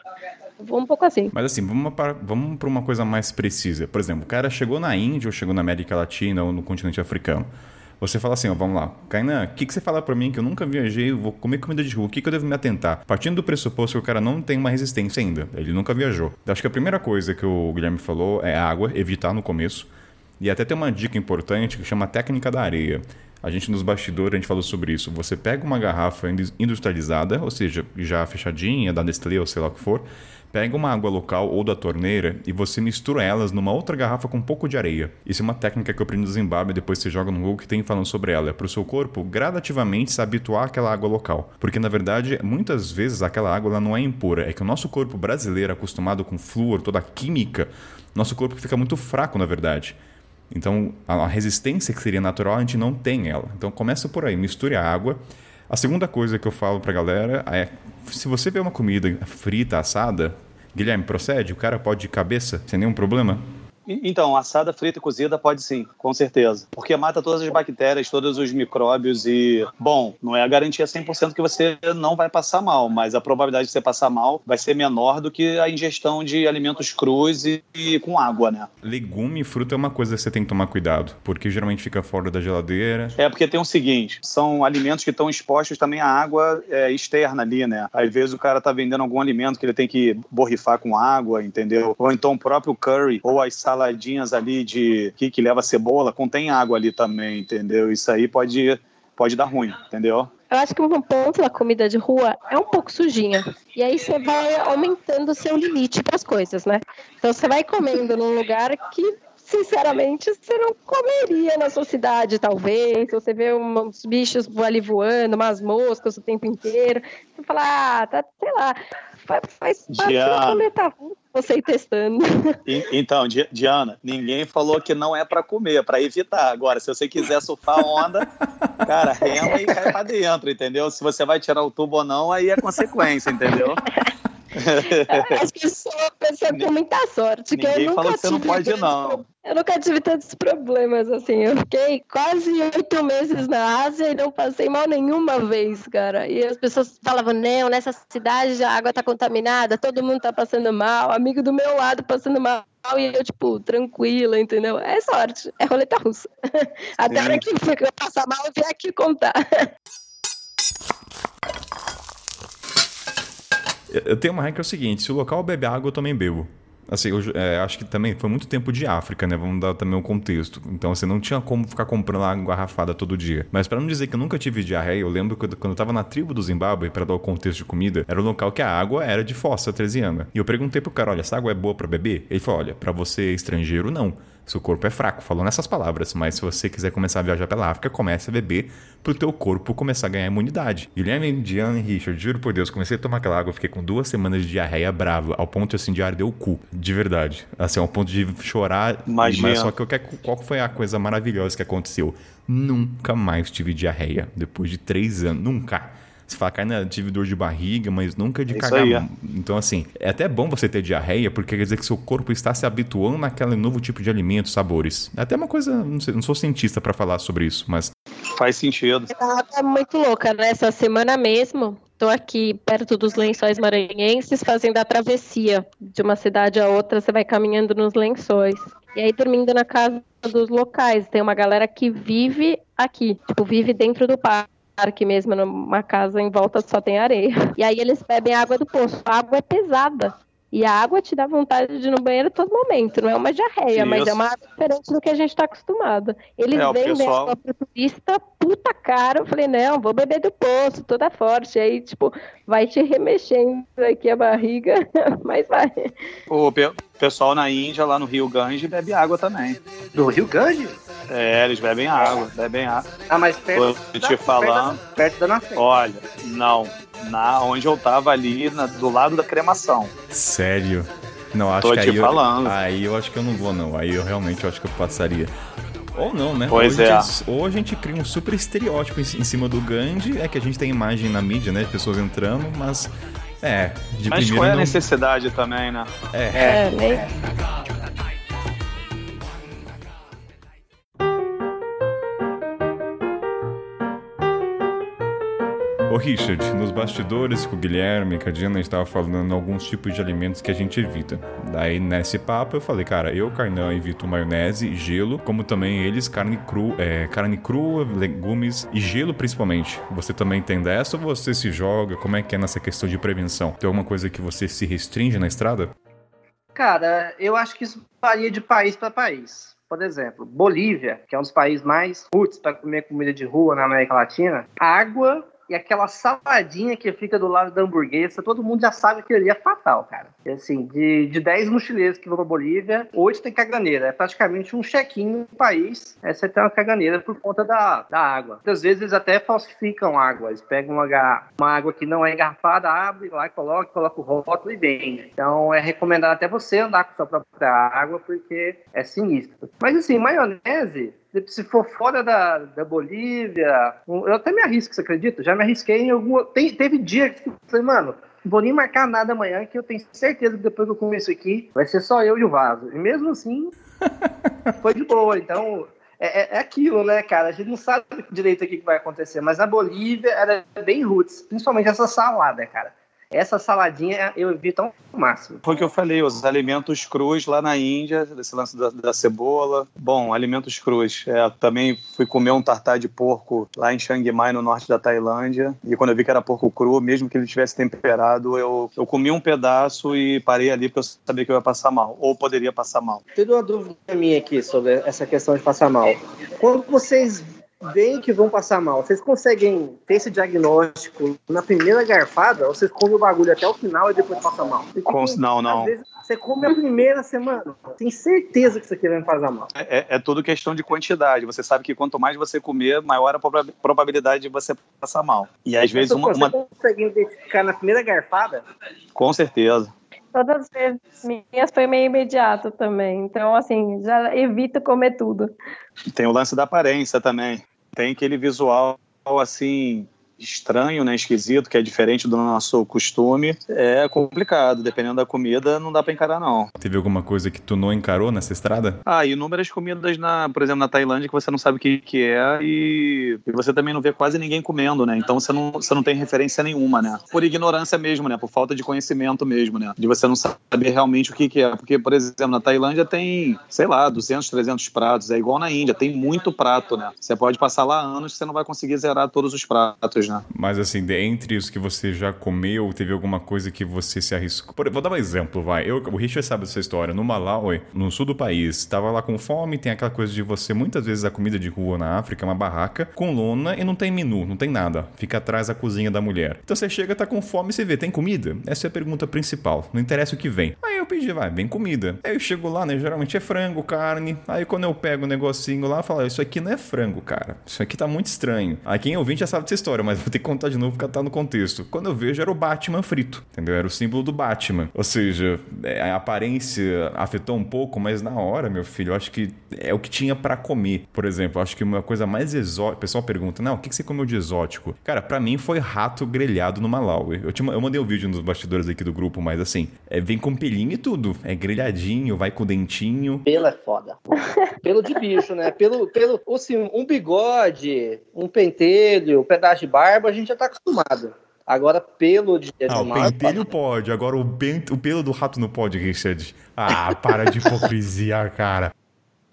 Um pouco assim. Mas assim, vamos para, vamos para uma coisa mais precisa. Por exemplo, o cara chegou na Índia ou chegou na América Latina ou no continente africano. Você fala assim, ó, vamos lá. Kainan, o que, que você fala para mim que eu nunca viajei, vou comer comida de rua, o que, que eu devo me atentar? Partindo do pressuposto que o cara não tem uma resistência ainda, ele nunca viajou. Acho que a primeira coisa que o Guilherme falou é água, evitar no começo. E até tem uma dica importante que chama técnica da areia. A gente nos bastidores a gente falou sobre isso. Você pega uma garrafa industrializada, ou seja, já fechadinha, da Nestlé ou sei lá o que for, Pega uma água local ou da torneira e você mistura elas numa outra garrafa com um pouco de areia. Isso é uma técnica que eu aprendi no Zimbábue, depois você joga no Google que tem falando sobre ela. É para o seu corpo gradativamente se habituar àquela água local. Porque na verdade, muitas vezes aquela água ela não é impura. É que o nosso corpo brasileiro, acostumado com flúor, toda a química, nosso corpo fica muito fraco na verdade. Então, a resistência que seria natural, a gente não tem ela. Então, começa por aí, misture a água. A segunda coisa que eu falo pra galera é: se você vê uma comida frita, assada, Guilherme, procede? O cara pode de cabeça sem nenhum problema? Então, assada, frita e cozida pode sim, com certeza. Porque mata todas as bactérias, todos os micróbios e, bom, não é a garantia 100% que você não vai passar mal, mas a probabilidade de você passar mal vai ser menor do que a ingestão de alimentos crus e, e com água, né? Legume e fruta é uma coisa que você tem que tomar cuidado, porque geralmente fica fora da geladeira. É, porque tem o seguinte, são alimentos que estão expostos também à água é, externa ali, né? Às vezes o cara tá vendendo algum alimento que ele tem que borrifar com água, entendeu? Ou então o próprio curry ou as saladinhas ali de que, que leva cebola, contém água ali também, entendeu? Isso aí pode, pode dar ruim, entendeu? Eu acho que um ponto da comida de rua é um pouco sujinha. E aí você vai aumentando o seu limite para as coisas, né? Então você vai comendo num lugar que sinceramente, você não comeria na sua cidade, talvez. Você vê uns bichos ali voando, umas moscas o tempo inteiro. Você fala, ah, tá, sei lá, faz, parte da cometa você ir testando. Então, Diana, ninguém falou que não é para comer, é para evitar. Agora, se você quiser surfar onda, cara, rema e cai pra dentro, entendeu? Se você vai tirar o tubo ou não, aí é consequência, entendeu? Acho que uma pessoa com muita sorte. Ninguém que eu que você não pode, não. Eu nunca tive tantos problemas assim. Eu fiquei quase oito meses na Ásia e não passei mal nenhuma vez, cara. E as pessoas falavam: não, nessa cidade a água tá contaminada, todo mundo tá passando mal, amigo do meu lado passando mal. E eu, tipo, tranquila, entendeu? É sorte, é roleta russa. Até a hora que eu passar mal, eu vim aqui contar. Eu tenho uma regra que é o seguinte: se o local bebe água, eu também bebo. Assim, eu é, acho que também foi muito tempo de África, né? Vamos dar também o um contexto. Então, você assim, não tinha como ficar comprando água garrafada todo dia. Mas para não dizer que eu nunca tive diarreia, eu lembro que quando eu tava na tribo do Zimbábue, para dar o contexto de comida, era um local que a água era de fossa tresiana. E eu perguntei pro cara: olha, essa água é boa para beber? Ele falou: olha, para você estrangeiro, não seu corpo é fraco, falou nessas palavras, mas se você quiser começar a viajar pela África, comece a beber pro teu corpo começar a ganhar imunidade. Guilherme, Diana e Richard, juro por Deus, comecei a tomar aquela água, fiquei com duas semanas de diarreia brava, ao ponto assim de arder o cu, de verdade. Assim, ao ponto de chorar. Imagina. Mas só que eu quero, qual foi a coisa maravilhosa que aconteceu? Nunca mais tive diarreia, depois de três anos, nunca. Você fala, cara, tive dor de barriga, mas nunca de é cagar. Aí, é. Então, assim, é até bom você ter diarreia, porque quer dizer que seu corpo está se habituando naquele novo tipo de alimento, sabores. É até uma coisa, não, sei, não sou cientista para falar sobre isso, mas. Faz sentido. É muito louca, né? Essa semana mesmo, tô aqui perto dos lençóis maranhenses fazendo a travessia de uma cidade a outra, você vai caminhando nos lençóis. E aí dormindo na casa dos locais. Tem uma galera que vive aqui, tipo, vive dentro do parque parque mesmo, numa casa em volta só tem areia. E aí eles bebem água do poço. A água é pesada. E a água te dá vontade de ir no banheiro a todo momento. Não é uma diarreia, Isso. mas é uma água diferente do que a gente está acostumado. Eles é, vendem pessoal... água turista puta cara. Eu falei, não, vou beber do poço, toda forte. Aí, tipo, vai te remexendo aqui a barriga, mas vai. O pessoal na Índia, lá no Rio Gange, bebe água também. Do Rio Gange? É, eles bebem água, bebem água. Ah, mas perto, Tô te falando, perto da, perto da Olha, não, na onde eu tava ali, na, do lado da cremação. Sério? Não, acho Tô que te aí falando. Eu, aí eu acho que eu não vou, não. Aí eu realmente acho que eu passaria. Ou não, né? Pois ou é. Gente, ou a gente cria um super estereótipo em, em, cima do Gandhi, é que a gente tem imagem na mídia, né? De pessoas entrando, mas. É, de Mas qual é a não... necessidade também, né? É. é, né? Ô Richard, nos bastidores com o Guilherme e com a Diana, a gente tava falando alguns tipos de alimentos que a gente evita. Daí nesse papo eu falei, cara, eu, Carnã, evito maionese, gelo, como também eles, carne cru, é, carne crua, legumes e gelo principalmente. Você também tem dessa ou você se joga? Como é que é nessa questão de prevenção? Tem alguma coisa que você se restringe na estrada? Cara, eu acho que isso varia de país para país. Por exemplo, Bolívia, que é um dos países mais roots para comer comida de rua na América Latina, água e aquela saladinha que fica do lado da hamburguesa, todo mundo já sabe que ali é fatal, cara. E, assim, de, de 10 mochileiros que vão pra Bolívia, 8 tem caganeira. É praticamente um check-in no país, é você tem uma caganeira por conta da, da água. Muitas vezes eles até falsificam água, eles pegam uma, uma água que não é engarrafada, abre lá, coloca, coloca o rótulo e vende. Então é recomendado até você andar com sua própria água, porque é sinistro. Mas assim, maionese, se for fora da, da Bolívia, eu até me arrisco, você acredita? Já me arrisquei em alguma. Tem, teve dia que eu falei, mano, não vou nem marcar nada amanhã, que eu tenho certeza que depois que eu comer isso aqui, vai ser só eu e o vaso. E mesmo assim, foi de boa. Então, é, é, é, aquilo, né, cara? A gente não sabe direito o que vai acontecer, mas na Bolívia era bem roots, principalmente essa salada, cara. Essa saladinha eu evito ao máximo. Foi o que eu falei, os alimentos crus lá na Índia, esse lance da, da cebola. Bom, alimentos crus. É, também fui comer um tartar de porco lá em Chiang Mai, no norte da Tailândia. E quando eu vi que era porco cru, mesmo que ele tivesse temperado, eu, eu comi um pedaço e parei ali porque eu sabia que eu ia passar mal. Ou poderia passar mal. Tem uma dúvida minha aqui sobre essa questão de passar mal. Quando vocês veem que vão passar mal, vocês conseguem ter esse diagnóstico na primeira garfada ou vocês comem o bagulho até o final e depois passa mal? Porque, não, não. Vezes, você come a primeira semana, tem certeza que isso aqui vai fazer mal. É, é, é, tudo questão de quantidade. Você sabe que quanto mais você comer, maior a probabilidade de você passar mal. E às vezes uma. Você consegue identificar na primeira garfada? Com certeza. Todas as vezes minhas foi meio imediato também. Então, assim, já evito comer tudo. Tem o lance da aparência também tem aquele visual assim estranho, né, esquisito, que é diferente do nosso costume, é complicado. Dependendo da comida, não dá para encarar, não. Teve alguma coisa que tu não encarou nessa estrada? Ah, inúmeras comidas, na, por exemplo, na Tailândia, que você não sabe o que, que é e, e você também não vê quase ninguém comendo, né? Então você não, você não tem referência nenhuma, né? Por ignorância mesmo, né? Por falta de conhecimento mesmo, né? De você não saber realmente o que, que é. Porque, por exemplo, na Tailândia tem, sei lá, 200, 300 pratos. É igual na Índia, tem muito prato, né? Você pode passar lá anos você não vai conseguir zerar todos os pratos, né? Mas assim, entre os que você já comeu, teve alguma coisa que você se arriscou? Por, vou dar um exemplo, vai. Eu, o Richard sabe dessa história. No Malawi, no sul do país, estava lá com fome, tem aquela coisa de você, muitas vezes a comida de rua na África é uma barraca com lona e não tem menu, não tem nada. Fica atrás da cozinha da mulher. Então você chega, tá com fome e você vê, tem comida? Essa é a pergunta principal. Não interessa o que vem. Aí eu pedi, vai, bem comida. Aí eu chego lá, né? Geralmente é frango, carne. Aí quando eu pego o um negocinho lá, eu falo, isso aqui não é frango, cara. Isso aqui tá muito estranho. Aí quem ouvinte já sabe dessa história, mas vou ter que contar de novo porque tá no contexto. Quando eu vejo, era o Batman frito, entendeu? Era o símbolo do Batman. Ou seja, é, a aparência afetou um pouco, mas na hora, meu filho, eu acho que é o que tinha para comer. Por exemplo, acho que uma coisa mais exótica. O pessoal pergunta, não, o que você comeu de exótico? Cara, para mim foi rato grelhado no Malawi. Eu, te, eu mandei um vídeo nos bastidores aqui do grupo, mas assim, é, vem com pelinho e tudo. É grelhadinho, vai com dentinho. Pelo é foda. pelo de bicho, né? Pelo, pelo, assim, um bigode, um pentelho, um pedaço de barba, a gente já tá acostumado. Agora, pelo de animal... Ah, o pentelho pode. Agora, o, o pelo do rato não pode, Richard. Ah, para de hipocrisia, cara.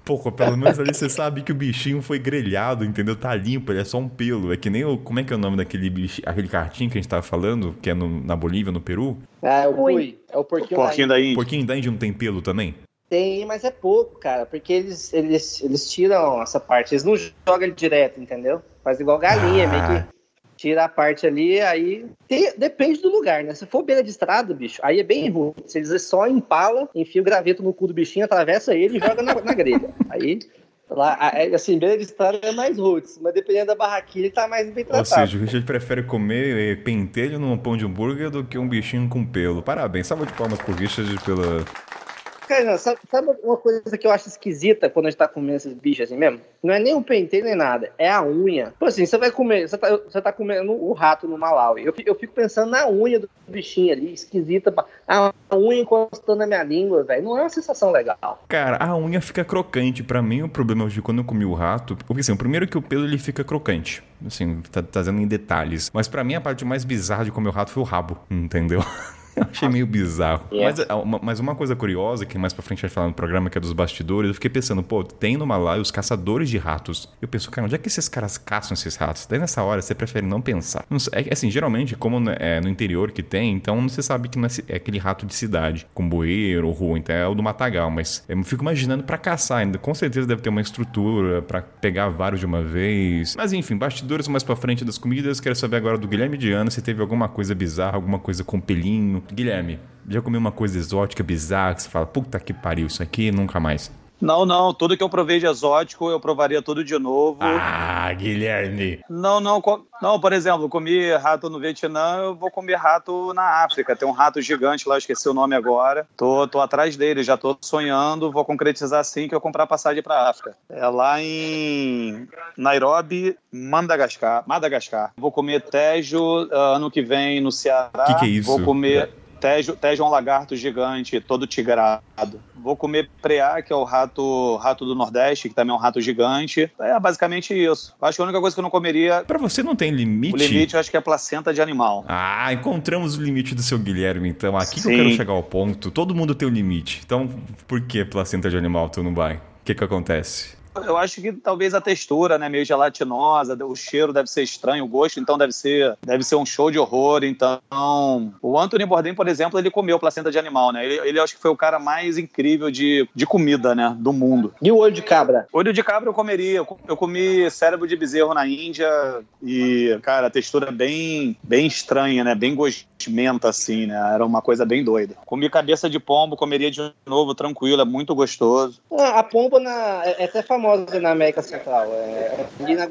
Pô, pelo menos ali você sabe que o bichinho foi grelhado, entendeu? Tá limpo, ele é só um pelo. É que nem o. Como é que é o nome daquele bicho, aquele cartinho que a gente tava falando, que é no, na Bolívia, no Peru? Ah, é o cui. É o porquinho, o porquinho da Índia. O porquinho da Índia não tem pelo também? Tem, mas é pouco, cara, porque eles, eles, eles tiram essa parte, eles não jogam ele direto, entendeu? Faz igual galinha, ah. meio que tira a parte ali, aí tem, depende do lugar, né? Se for beira de estrada, bicho, aí é bem ruim. Se eles só empala, enfia o graveto no cu do bichinho, atravessa ele e joga na, na grelha. Aí Lá, assim, beira de estrada é mais roots, mas dependendo da barraquinha, ele tá mais bem tratado. Ou seja, o Richard prefere comer eh, pentelho num pão de hambúrguer do que um bichinho com pelo. Parabéns, salva de palmas pro Richard pela, Cara, sabe, sabe, uma coisa que eu acho esquisita quando a gente tá comendo esses bichos assim mesmo? Não é nem o penteio nem nada, é a unha. Pô, assim, você vai comer, você tá, você tá comendo o rato no Malawi. Eu, eu fico pensando na unha do bichinho ali, esquisita. A unha encostando na minha língua, velho. Não é uma sensação legal. Cara, a unha fica crocante. Para mim, o problema de quando eu comi o rato. Porque assim, o primeiro é que o pelo ele fica crocante. Assim, tá trazendo em detalhes. Mas para mim, a parte mais bizarra de comer o rato foi o rabo, entendeu? Eu achei meio bizarro. Yeah. É. Mas, mas, uma coisa curiosa, que mais pra frente a gente vai falar no programa, que é dos bastidores, eu fiquei pensando, pô, tem no Malai os caçadores de ratos. Eu penso, cara, onde é que esses caras caçam esses ratos? Daí nessa hora você prefere não pensar. Não sei, é, assim, geralmente, como é no interior que tem, então você sabe que não é, é aquele rato de cidade, com bueiro ou rua, então é o do matagal. Mas eu fico imaginando para caçar ainda. Com certeza deve ter uma estrutura para pegar vários de uma vez. Mas enfim, bastidores mais pra frente das comidas. Quero saber agora do Guilherme Diana se teve alguma coisa bizarra, alguma coisa com pelinho, Guilherme, já comeu uma coisa exótica, bizarra, que você fala, puta que pariu, isso aqui nunca mais. Não, não, tudo que eu provei de exótico eu provaria tudo de novo. Ah, Guilherme. Não, não, não, por exemplo, comi rato no Vietnã, eu vou comer rato na África. Tem um rato gigante lá, esqueci o nome agora. Tô, tô atrás dele, já tô sonhando, vou concretizar assim que eu comprar passagem para África. É lá em Nairobi, Madagascar. Madagascar. Vou comer tejo uh, ano que vem no Ceará. O que, que é isso? Vou comer Tejo, Tejo é um lagarto gigante, todo tigrado. Vou comer preá, que é o rato, rato do Nordeste, que também é um rato gigante. É basicamente isso. Acho que a única coisa que eu não comeria. Para você não tem limite? O limite eu acho que é placenta de animal. Ah, encontramos o limite do seu Guilherme, então. Aqui Sim. que eu quero chegar ao ponto. Todo mundo tem um limite. Então, por que placenta de animal tu não vai? O que que acontece? Eu acho que talvez a textura, né, meio gelatinosa, o cheiro deve ser estranho, o gosto então deve ser, deve ser um show de horror. Então, o Anthony Bourdain, por exemplo, ele comeu placenta de animal, né? Ele, ele acho que foi o cara mais incrível de, de comida, né, do mundo. E o olho de cabra? Olho de cabra eu comeria. Eu comi cérebro de bezerro na Índia e, cara, a textura bem, bem estranha, né? Bem gosmenta, assim, né? Era uma coisa bem doida. Comi cabeça de pombo, comeria de novo, tranquilo, é muito gostoso. Ah, a pomba na, é, é até famosa famosa na América Central. É,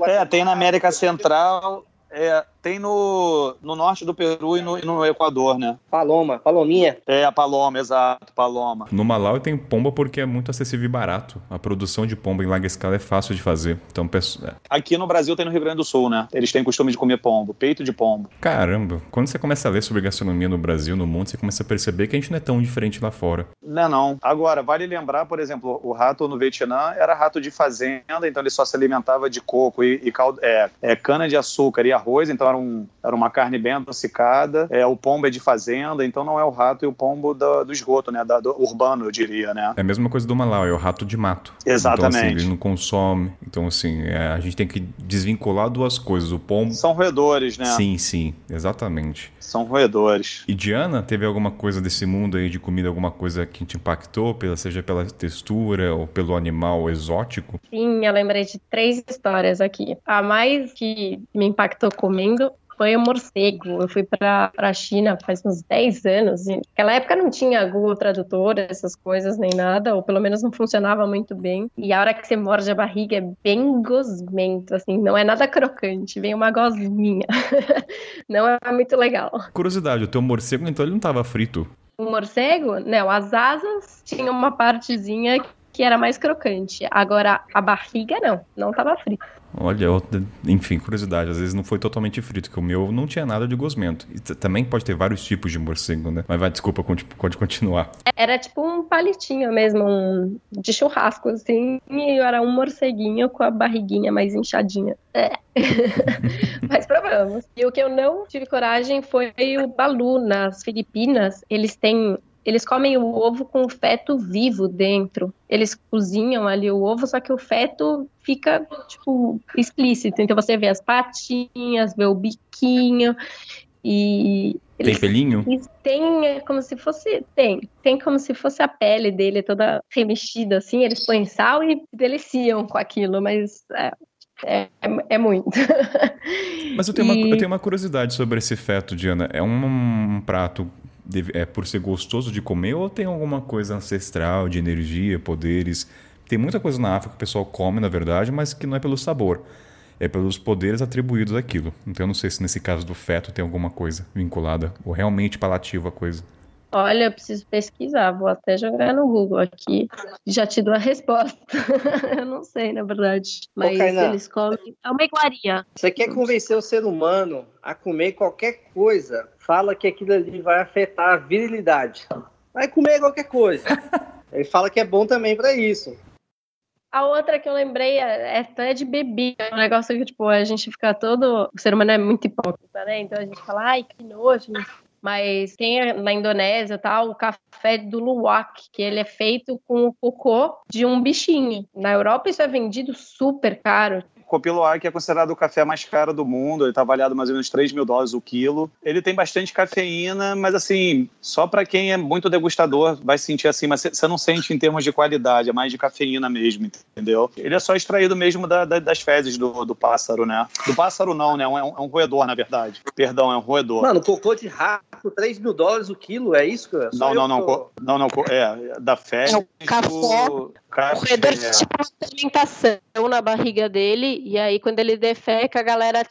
é tem na América Central é, tem no, no norte do Peru e no, no, Equador, né? Paloma, Palominha. É, a Paloma, exato, Paloma. No Malawi tem pomba porque é muito acessível e barato. A produção de pomba em larga escala é fácil de fazer. Então, peço, é. Aqui no Brasil tem no Rio Grande do Sul, né? Eles têm costume de comer pombo, peito de pombo. Caramba, quando você começa a ler sobre gastronomia no Brasil, no mundo, você começa a perceber que a gente não é tão diferente lá fora. Não, não. Agora, vale lembrar, por exemplo, o rato no Vietnã era rato de fazenda, então ele só se alimentava de coco e, e caldo, é, é, cana de açúcar e arroz, então era, um, era uma carne bem adocicada. É, o pombo é de fazenda, então não é o rato e o pombo do, do esgoto, né? Da, do urbano, eu diria, né? É a mesma coisa do Malau, é o rato de mato. Exatamente. Então, assim, ele não consome. Então, assim, é, a gente tem que desvincular duas coisas. O pombo. São roedores, né? Sim, sim, exatamente. São roedores. E Diana, teve alguma coisa desse mundo aí de comida, alguma coisa que te impactou, pela, seja pela textura ou pelo animal exótico? Sim, eu lembrei de três histórias aqui. A mais que me impactou comendo foi o morcego. Eu fui para a China faz uns 10 anos. E naquela época não tinha Google Tradutor, essas coisas, nem nada, ou pelo menos não funcionava muito bem. E a hora que você morde a barriga é bem gosmento, assim, não é nada crocante, vem uma gosminha. não é muito legal. Curiosidade, o teu morcego então ele não estava frito? O morcego, não, as asas tinham uma partezinha que era mais crocante. Agora, a barriga não, não estava frita. Olha, enfim, curiosidade, às vezes não foi totalmente frito, que o meu não tinha nada de gosmento. E também pode ter vários tipos de morcego, né? Mas vai, desculpa, pode continuar. Era tipo um palitinho mesmo, um, de churrasco, assim, e era um morceguinho com a barriguinha mais inchadinha. É. Mas provamos. E o que eu não tive coragem foi o balu nas Filipinas. Eles têm eles comem o ovo com o feto vivo dentro. Eles cozinham ali o ovo, só que o feto fica, tipo, explícito. Então você vê as patinhas, vê o biquinho e. Tem pelinho? Tem é como se fosse. Tem. Tem como se fosse a pele dele toda remexida, assim. Eles põem sal e deliciam com aquilo, mas é, é, é, muito. Mas eu tenho, e... uma, eu tenho uma curiosidade sobre esse feto, Diana. É um, um prato é por ser gostoso de comer ou tem alguma coisa ancestral de energia, poderes? Tem muita coisa na África que o pessoal come, na verdade, mas que não é pelo sabor. É pelos poderes atribuídos àquilo. Então eu não sei se nesse caso do feto tem alguma coisa vinculada ou realmente palativa a coisa. Olha, eu preciso pesquisar, vou até jogar no Google aqui. Já te dou a resposta. eu não sei, na verdade. Mas Ô, eles comem. É uma iguaria. Você quer convencer o ser humano a comer qualquer coisa, fala que aquilo ali vai afetar a virilidade. Vai comer qualquer coisa. Ele fala que é bom também para isso. A outra que eu lembrei é até de bebida. É um negócio que, tipo, a gente fica todo. O ser humano é muito hipócrita, né? Então a gente fala, ai, que nojo, mas tem na Indonésia tal o café do luwak, que ele é feito com o cocô de um bichinho. Na Europa isso é vendido super caro. Copiloar, que é considerado o café mais caro do mundo, ele está avaliado mais ou menos 3 mil dólares o quilo. Ele tem bastante cafeína, mas assim, só para quem é muito degustador vai sentir assim, mas você não sente em termos de qualidade, é mais de cafeína mesmo, entendeu? Ele é só extraído mesmo da, da, das fezes do, do, pássaro, né? Do pássaro não, né? É um, é um roedor, na verdade. Perdão, é um roedor. Mano, cocô de rato, 3 mil dólares o quilo, é isso? Que não, não, não, tô... não, não, é, da fezes é, o café. Do o roedor tinha uma fermentação na barriga dele, e aí quando ele defeca, a galera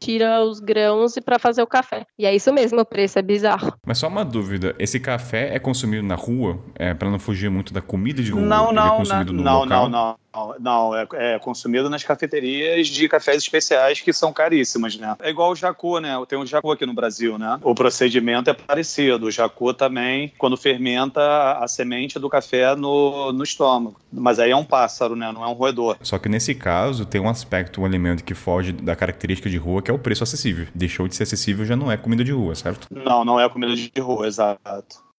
tira os grãos e para fazer o café. E é isso mesmo, o preço é bizarro. Mas só uma dúvida, esse café é consumido na rua, é, para não fugir muito da comida de rua? Não, não, é não, não, não, não, não, é, é, consumido nas cafeterias de cafés especiais que são caríssimas, né? É igual o jacu, né? Tem um jacu aqui no Brasil, né? O procedimento é parecido. O jacu também, quando fermenta a semente do café no, no estômago. Mas aí é um pássaro, né? Não é um roedor. Só que nesse caso tem um aspecto, um alimento que foge da característica de rua, que é o preço acessível. Deixou de ser acessível, já não é comida de rua, certo? Não, não é comida de rua, exato.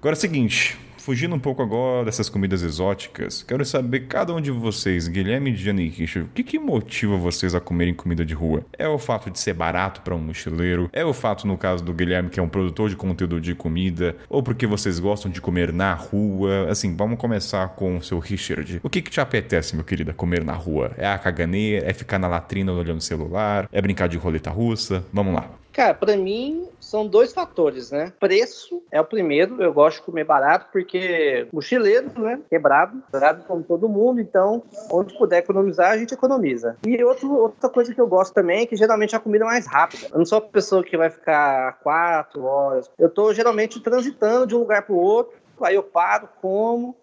Agora é o seguinte, fugindo um pouco agora dessas comidas exóticas, quero saber cada um de vocês, Guilherme, e Richard, o que, que motiva vocês a comerem comida de rua? É o fato de ser barato para um mochileiro? É o fato, no caso do Guilherme, que é um produtor de conteúdo de comida? Ou porque vocês gostam de comer na rua? Assim, vamos começar com o seu Richard. O que, que te apetece, meu querido, comer na rua? É a caganeira? É ficar na latrina olhando o celular? É brincar de roleta russa? Vamos lá. Cara, para mim são dois fatores, né? Preço é o primeiro, eu gosto de comer barato porque mochileiro, né? Quebrado, quebrado como todo mundo, então onde puder economizar, a gente economiza. E outro, outra coisa que eu gosto também é que geralmente a comida é mais rápida. Eu não sou a pessoa que vai ficar quatro horas. Eu tô geralmente transitando de um lugar para o outro, aí eu paro, como,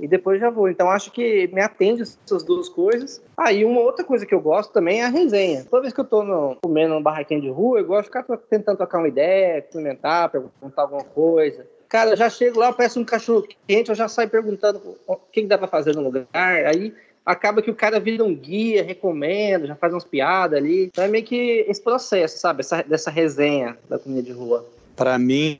e depois já vou. Então acho que me atende essas duas coisas. Ah, e uma outra coisa que eu gosto também é a resenha. Toda vez que eu tô no, comendo num barraquinho de rua, eu gosto de ficar tentando trocar uma ideia, comentar, perguntar alguma coisa. Cara, eu já chego lá, eu peço um cachorro quente, eu já saio perguntando o que, que dá para fazer no lugar. Aí acaba que o cara vira um guia, recomenda, já faz umas piadas ali. Então é meio que esse processo, sabe? Essa, dessa resenha da comida de rua. Para mim,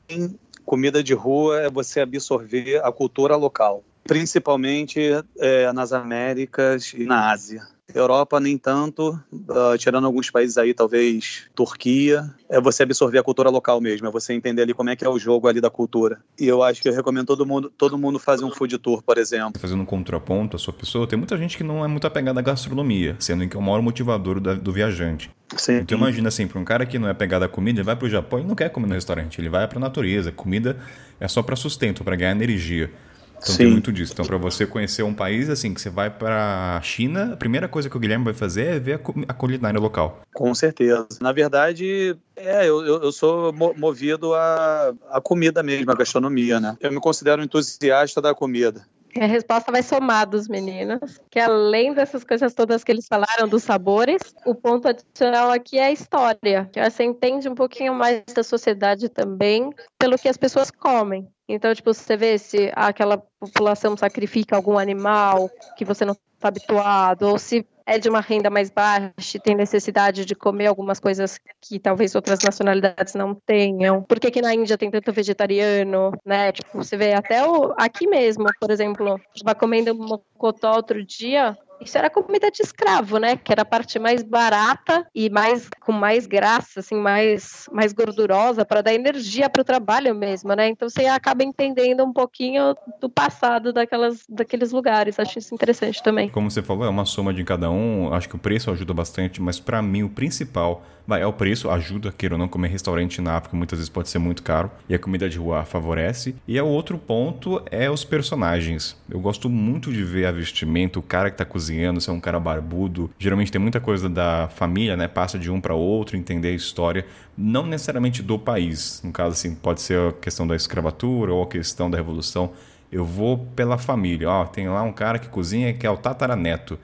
comida de rua é você absorver a cultura local principalmente é, nas Américas e na Ásia. Europa nem tanto, uh, tirando alguns países aí, talvez Turquia, é você absorver a cultura local mesmo, é você entender ali como é que é o jogo ali da cultura. E eu acho que eu recomendo todo mundo, todo mundo fazer um food tour, por exemplo. Fazendo um contraponto à sua pessoa, tem muita gente que não é muito apegada à gastronomia, sendo que é o maior motivador do, do viajante. Sim. Então imagina assim, para um cara que não é pegado à comida, ele vai para o Japão e não quer comer no restaurante, ele vai para a natureza. Comida é só para sustento, para ganhar energia. Então Sim. tem muito disso. Então, para você conhecer um país, assim, que você vai para a China, a primeira coisa que o Guilherme vai fazer é ver a, culinária local. Com certeza. Na verdade, é, eu, eu sou movido à, à comida mesmo, à gastronomia, né? Eu me considero um entusiasta da comida. A resposta vai somar dos meninos, que além dessas coisas todas que eles falaram, dos sabores, o ponto adicional aqui é a história. Que você entende um pouquinho mais da sociedade também pelo que as pessoas comem. Então, tipo, você vê se aquela população sacrifica algum animal que você não está habituado, ou se é de uma renda mais baixa e tem necessidade de comer algumas coisas que talvez outras nacionalidades não tenham. Por que, que na Índia tem tanto vegetariano, né? Tipo, você vê até o, aqui mesmo, por exemplo, estava comendo mocotó outro dia, isso era comida de escravo, né? Que era a parte mais barata e mais com mais graça, assim, mais, mais gordurosa para dar energia para o trabalho mesmo, né? Então você acaba entendendo um pouquinho do passado daquelas, daqueles lugares. Acho isso interessante também. Como você falou, é uma soma de cada um. Acho que o preço ajuda bastante, mas para mim o principal vai, é o preço, ajuda, queira ou não, comer restaurante na África muitas vezes pode ser muito caro e a comida de rua favorece. E o outro ponto é os personagens. Eu gosto muito de ver a vestimenta, o cara que tá cozinhando cozinhando, você é um cara barbudo. Geralmente tem muita coisa da família, né? Passa de um para outro, entender a história, não necessariamente do país. No caso, assim, pode ser a questão da escravatura ou a questão da revolução. Eu vou pela família. Ó, tem lá um cara que cozinha que é o tataraneto.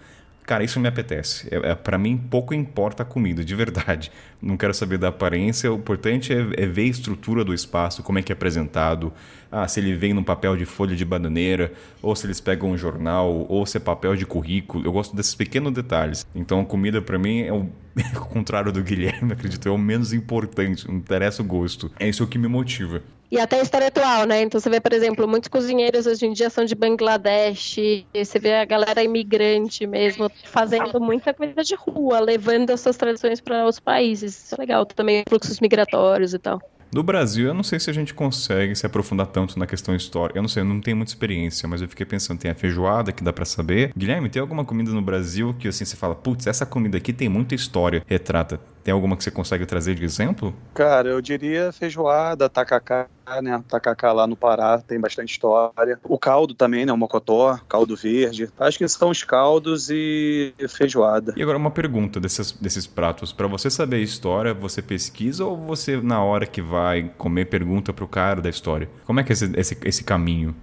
Cara, isso me apetece. É, é para mim, pouco importa a comida, de verdade. Não quero saber da aparência. O importante é, é, ver a estrutura do espaço, como é que é apresentado. Ah, se ele vem num papel de folha de bananeira, ou se eles pegam um jornal, ou se é papel de currículo. Eu gosto desses pequenos detalhes. Então, a comida para mim é o ao contrário do Guilherme, acredito, é o menos importante, não interessa o gosto. É isso que me motiva. E até a história atual, né? Então você vê, por exemplo, muitos cozinheiros hoje em dia são de Bangladesh, você vê a galera imigrante mesmo fazendo muita comida de rua, levando as suas tradições para os países. Isso é legal também, fluxos migratórios e tal. No Brasil, eu não sei se a gente consegue se aprofundar tanto na questão histórica. Eu não sei, eu não tenho muita experiência, mas eu fiquei pensando, tem a feijoada que dá para saber. Guilherme, tem alguma comida no Brasil que assim você fala, putz, essa comida aqui tem muita história, retrata. Tem alguma que você consegue trazer de exemplo? Cara, eu diria feijoada, tacacá, né? Tacacá lá no Pará tem bastante história. O caldo também, né? O mocotó, caldo verde. Acho que são os caldos e feijoada. E agora uma pergunta desses, desses pratos. Para você saber a história, você pesquisa ou você, na hora que vai comer, pergunta pro cara da história? Como é que é esse, esse, esse caminho?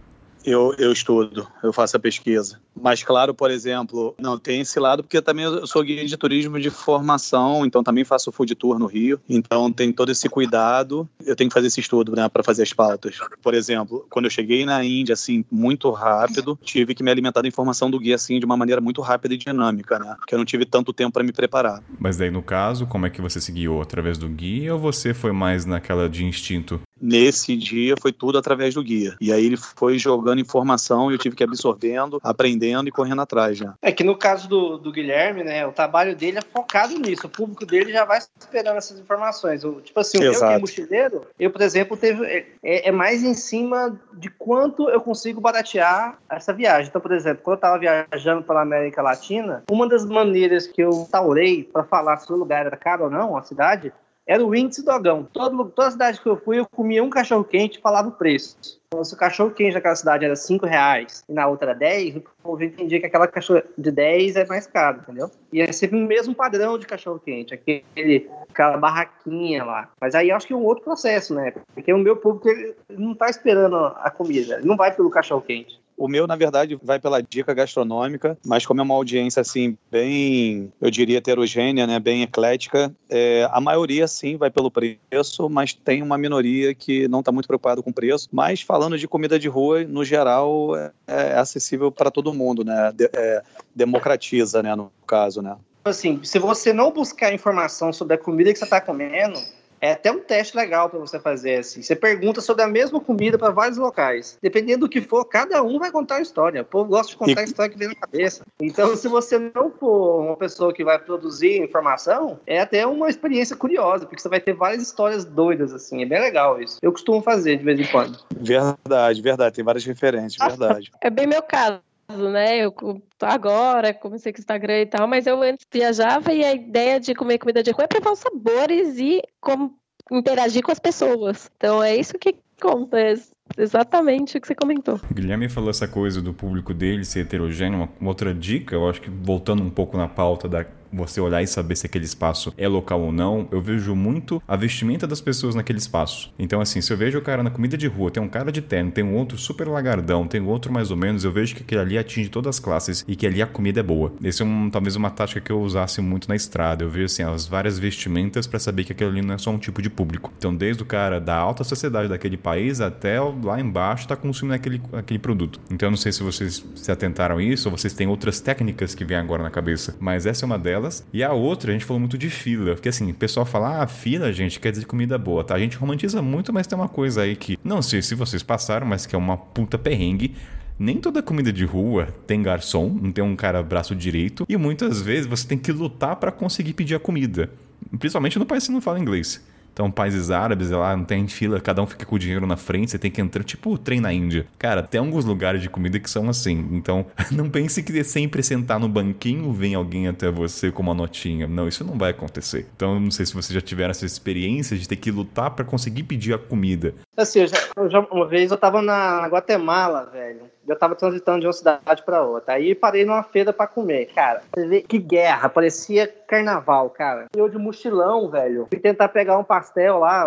Eu, eu estudo, eu faço a pesquisa. Mas, claro, por exemplo, não tem esse lado, porque também eu sou guia de turismo de formação, então também faço food tour no Rio. Então tem todo esse cuidado. Eu tenho que fazer esse estudo, né, para fazer as pautas. Por exemplo, quando eu cheguei na Índia, assim, muito rápido, tive que me alimentar da informação do guia, assim, de uma maneira muito rápida e dinâmica, né? Porque eu não tive tanto tempo para me preparar. Mas daí, no caso, como é que você se guiou? Através do guia ou você foi mais naquela de instinto? Nesse dia foi tudo através do guia. E aí ele foi jogando informação e eu tive que absorvendo, aprendendo e correndo atrás, né? É que no caso do, do Guilherme, né, o trabalho dele é focado nisso. O público dele já vai esperando essas informações. Eu, tipo assim, o Exato. meu que é mochileiro, eu, por exemplo, teve, é, é, mais em cima de quanto eu consigo baratear essa viagem. Então, por exemplo, quando eu estava viajando pela América Latina, uma das maneiras que eu taurei para falar se o lugar era caro ou não, a cidade, era o índice dogão. Todo, toda cidade que eu fui, eu comia um cachorro quente e falava o preço. Então, se o cachorro quente daquela cidade era 5 reais e na outra era 10, o povo entendia que aquela cachorro de 10 é mais caro, entendeu? E é sempre o mesmo padrão de cachorro quente, aquele, aquela barraquinha lá. Mas aí acho que é um outro processo, né? Porque o meu público ele não está esperando a comida, ele não vai pelo cachorro quente. O meu, na verdade, vai pela dica gastronômica, mas como é uma audiência, assim, bem, eu diria, heterogênea, né, bem eclética, é, a maioria, sim, vai pelo preço, mas tem uma minoria que não está muito preocupado com o preço. Mas falando de comida de rua, no geral, é, é acessível para todo mundo, né, de, é, democratiza, né, no caso, né. Assim, se você não buscar informação sobre a comida que você está comendo, é até um teste legal para você fazer assim. Você pergunta sobre a mesma comida para vários locais. Dependendo do que for, cada um vai contar a história. O povo gosta de contar a história que vem na cabeça. Então, se você não for uma pessoa que vai produzir informação, é até uma experiência curiosa, porque você vai ter várias histórias doidas assim. É bem legal isso. Eu costumo fazer de vez em quando. Verdade, verdade. Tem várias referências, verdade. É bem meu caso né? Eu agora comecei com o Instagram e tal, mas eu antes viajava e a ideia de comer comida de rua é provar os sabores e como interagir com as pessoas. Então é isso que conta, é exatamente o que você comentou. Guilherme falou essa coisa do público dele ser heterogêneo. Uma outra dica, eu acho que voltando um pouco na pauta da você olhar e saber se aquele espaço é local ou não, eu vejo muito a vestimenta das pessoas naquele espaço. Então, assim, se eu vejo o cara na comida de rua, tem um cara de terno, tem um outro super lagardão, tem outro mais ou menos, eu vejo que aquele ali atinge todas as classes e que ali a comida é boa. Esse é um, talvez uma tática que eu usasse muito na estrada. Eu vejo, assim, as várias vestimentas para saber que aquele ali não é só um tipo de público. Então, desde o cara da alta sociedade daquele país até lá embaixo tá consumindo aquele, aquele produto. Então, eu não sei se vocês se atentaram a isso ou vocês têm outras técnicas que vêm agora na cabeça, mas essa é uma delas delas. E a outra, a gente falou muito de fila. Porque assim, o pessoal fala, ah, fila, gente, quer dizer comida boa, tá? A gente romantiza muito, mas tem uma coisa aí que, não sei se vocês passaram, mas que é uma puta perrengue. Nem toda comida de rua tem garçom, não tem um cara braço direito, e muitas vezes você tem que lutar para conseguir pedir a comida. Principalmente no país que não fala inglês. Então, países árabes, lá não tem fila, cada um fica com o dinheiro na frente, você tem que entrar, tipo o trem na Índia. Cara, tem alguns lugares de comida que são assim. Então, não pense que sempre sentar no banquinho vem alguém até você com uma notinha. Não, isso não vai acontecer. Então, não sei se vocês já tiveram essa experiência de ter que lutar para conseguir pedir a comida. Assim, eu já, eu já, uma vez eu tava na, na Guatemala, velho. Eu tava transitando de uma cidade para outra. Aí parei numa feira para comer. Cara, você vê que guerra, parecia carnaval, cara. Eu de mochilão, velho. Fui tentar pegar um pastel lá,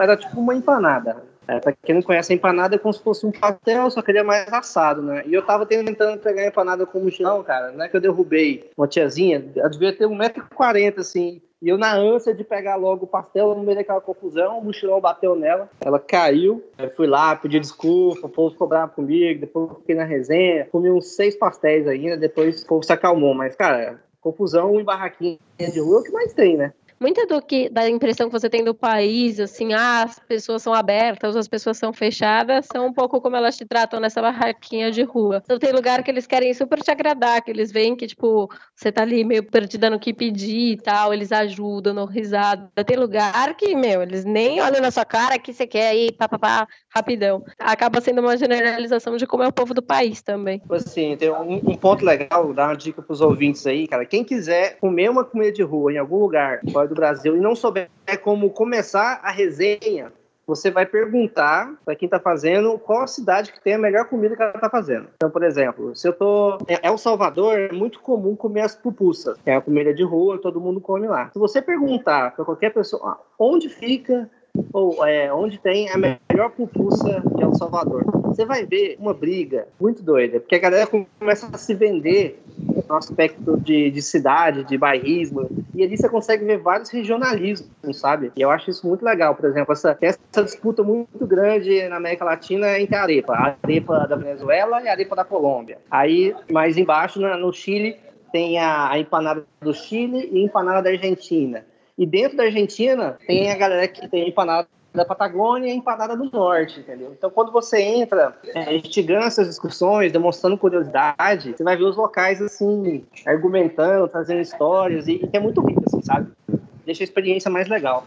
era tipo uma empanada. É, pra quem não conhece, a empanada é como se fosse um pastel, só que ele é mais assado, né? E eu tava tentando pegar a empanada com mochilão, cara. Não é que eu derrubei uma tiazinha, ela devia ter 1,40m, assim. E eu, na ânsia de pegar logo o pastel, no meio daquela confusão, o mochilão bateu nela, ela caiu. Eu fui lá, pedi desculpa, o povo ficou bravo comigo, depois fiquei na resenha, comi uns seis pastéis ainda, depois o povo se acalmou. Mas, cara, confusão em barraquinha de rua é o que mais tem, né? Muita do que da impressão que você tem do país, assim, ah, as pessoas são abertas, as pessoas são fechadas, são um pouco como elas te tratam nessa barraquinha de rua. Então tem lugar que eles querem super te agradar, que eles veem que, tipo, você tá ali meio perdida no que pedir e tal, eles ajudam, no risada. Tem lugar que, meu, eles nem olham na sua cara que você quer ir, papapá, rapidão. Acaba sendo uma generalização de como é o povo do país também. Assim, tem um, um ponto legal, dar uma dica pros ouvintes aí, cara. Quem quiser comer uma comida de rua em algum lugar, pode do Brasil e não souber como começar a resenha, você vai perguntar para quem está fazendo qual a cidade que tem a melhor comida que ela está fazendo. Então, por exemplo, se eu tô em El Salvador, é muito comum comer as pupusas, é a comida de rua, todo mundo come lá. Se você perguntar para qualquer pessoa onde fica ou é, onde tem a melhor pupusa de El Salvador, você vai ver uma briga muito doida, porque a galera começa a se vender no aspecto de, de cidade, de bairrismo, e ali você consegue ver vários regionalismos, sabe? E eu acho isso muito legal, por exemplo, essa, essa disputa muito grande na América Latina entre a arepa, a arepa da Venezuela e a arepa da Colômbia. Aí, mais embaixo, no Chile, tem a, a empanada do Chile e a empanada da Argentina. E dentro da Argentina tem a galera que tem empanada da Patagônia e empanada do Norte, entendeu? Então, quando você entra é, instigando essas discussões, demonstrando curiosidade, você vai ver os locais, assim, argumentando, trazendo histórias, e, e é muito rico, assim, sabe? Deixa a experiência mais legal.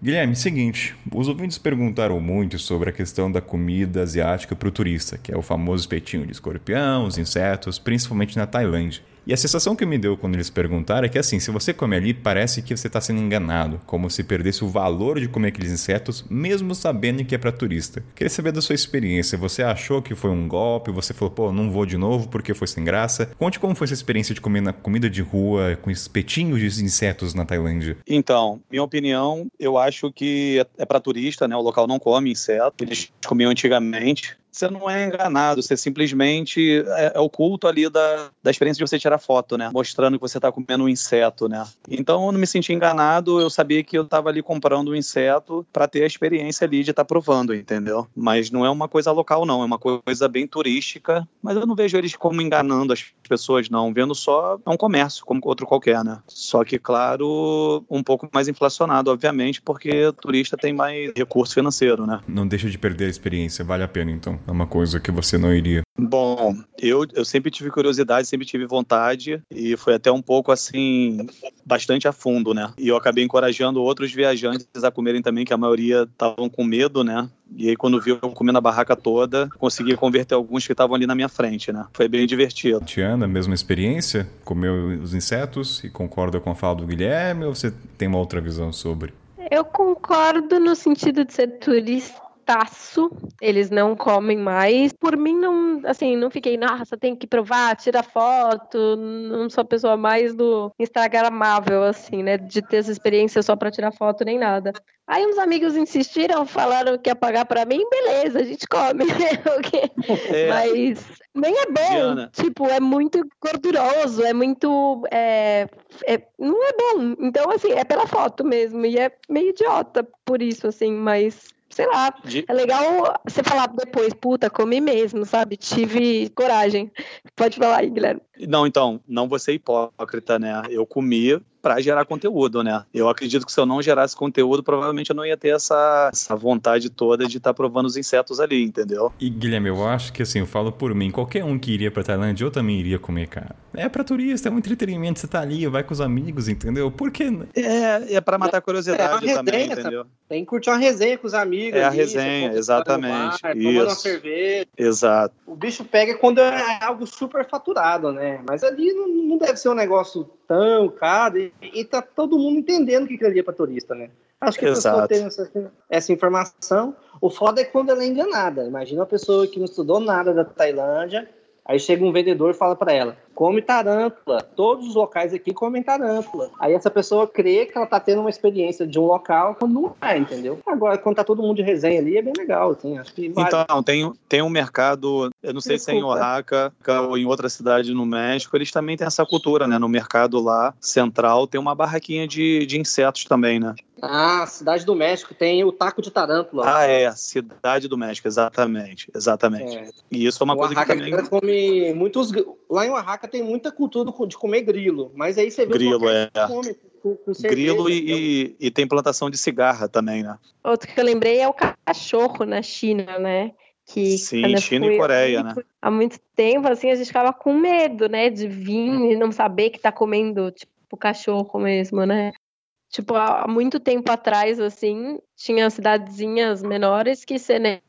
Guilherme, seguinte, os ouvintes perguntaram muito sobre a questão da comida asiática para o turista, que é o famoso espetinho de escorpião, os insetos, principalmente na Tailândia. E a sensação que me deu quando eles perguntaram é que assim, se você come ali, parece que você está sendo enganado, como se perdesse o valor de comer aqueles insetos, mesmo sabendo que é para turista. Queria saber da sua experiência. Você achou que foi um golpe? Você falou, pô, não vou de novo porque foi sem graça? Conte como foi essa experiência de comer na comida de rua com espetinhos de insetos na Tailândia. Então, minha opinião, eu acho que é para turista, né? O local não come inseto. Eles comiam antigamente você não é enganado, você simplesmente é, é o culto ali da, da experiência de você tirar foto, né? Mostrando que você está comendo um inseto, né? Então eu não me senti enganado, eu sabia que eu estava ali comprando um inseto para ter a experiência ali de estar tá provando, entendeu? Mas não é uma coisa local, não, é uma coisa bem turística, mas eu não vejo eles como enganando as pessoas, não. Vendo só, é um comércio, como outro qualquer, né? Só que, claro, um pouco mais inflacionado, obviamente, porque turista tem mais recurso financeiro, né? Não deixa de perder a experiência, vale a pena então. É uma coisa que você não iria. Bom, eu, eu sempre tive curiosidade, sempre tive vontade e foi até um pouco assim, bastante a fundo, né? E eu acabei encorajando outros viajantes a comerem também, que a maioria estavam com medo, né? E aí, quando viu eu comendo a barraca toda, consegui converter alguns que estavam ali na minha frente, né? Foi bem divertido. Tiana, mesma experiência? Comeu os insetos e concorda com a fala do Guilherme ou você tem uma outra visão sobre? Eu concordo no sentido de ser turista taço, eles não comem mais. Por mim, não, assim, não fiquei, nossa, tem que provar, tira foto, não sou a pessoa mais do Instagramável, assim, né, de ter essa experiência só para tirar foto nem nada. Aí uns amigos insistiram, falaram que ia pagar para mim, beleza, a gente come, é. Mas nem é bom, Diana. tipo, é muito gorduroso, é muito, é, é, não é bom. Então, assim, é pela foto mesmo, e é meio idiota por isso, assim, mas sei lá, de... é legal você falar depois, puta, comi mesmo, sabe? Tive coragem. Pode falar aí, Guilherme. Não, então, não vou ser hipócrita, né? Eu comi para gerar conteúdo, né? Eu acredito que se eu não gerasse conteúdo, provavelmente eu não ia ter essa, essa vontade toda de estar tá provando os insetos ali, entendeu? E Guilherme, eu acho que assim, eu falo por mim, qualquer um que iria pra Tailândia, eu também iria comer, cara. É pra turista, é um entretenimento, você tá ali, vai com os amigos, entendeu? Por que? É, é pra matar a curiosidade é também, entendeu? Tem que curtir uma resenha com os amigos. É a resenha, exatamente. Bar, Isso. uma cerveja. Exato. O bicho pega quando é algo super faturado, né? Mas ali não, não deve ser um negócio tão caro e, e tá todo mundo entendendo que aquilo ali é para turista, né? Acho que a pessoa tem essa, essa, informação. O foda é quando ela é enganada. Imagina uma pessoa que não estudou nada da Tailândia, aí chega um vendedor e fala para ela: come tarântula. Todos os locais aqui comem tarântula. Aí essa pessoa crê que ela tá tendo uma experiência de um local quando não é, entendeu? Agora, quando tá todo mundo de resenha ali, é bem legal, assim. Acho que vale. Então, tem, tem um mercado, eu não sei Desculpa. se é em Oaxaca ou em outra cidade no México, eles também têm essa cultura, né? No mercado lá central tem uma barraquinha de, de insetos também, né? Ah, Cidade do México tem o taco de tarântula. Ah, é, Cidade do México, exatamente, exatamente. É. E isso é uma o coisa Oaxaca que também... come muitos... Lá em Oaxaca tem muita cultura de comer grilo, mas aí você vê grilo, é. come com, com Grilo e, e, tem plantação de cigarra também, né? Outro que eu lembrei é o cachorro na China, né? Que Sim, China e Coreia, né? Há muito tempo, assim, a gente ficava com medo, né? De vir e não saber que tá comendo, tipo, cachorro mesmo, né? Tipo, há muito tempo atrás, assim, tinha cidadezinhas menores que você nem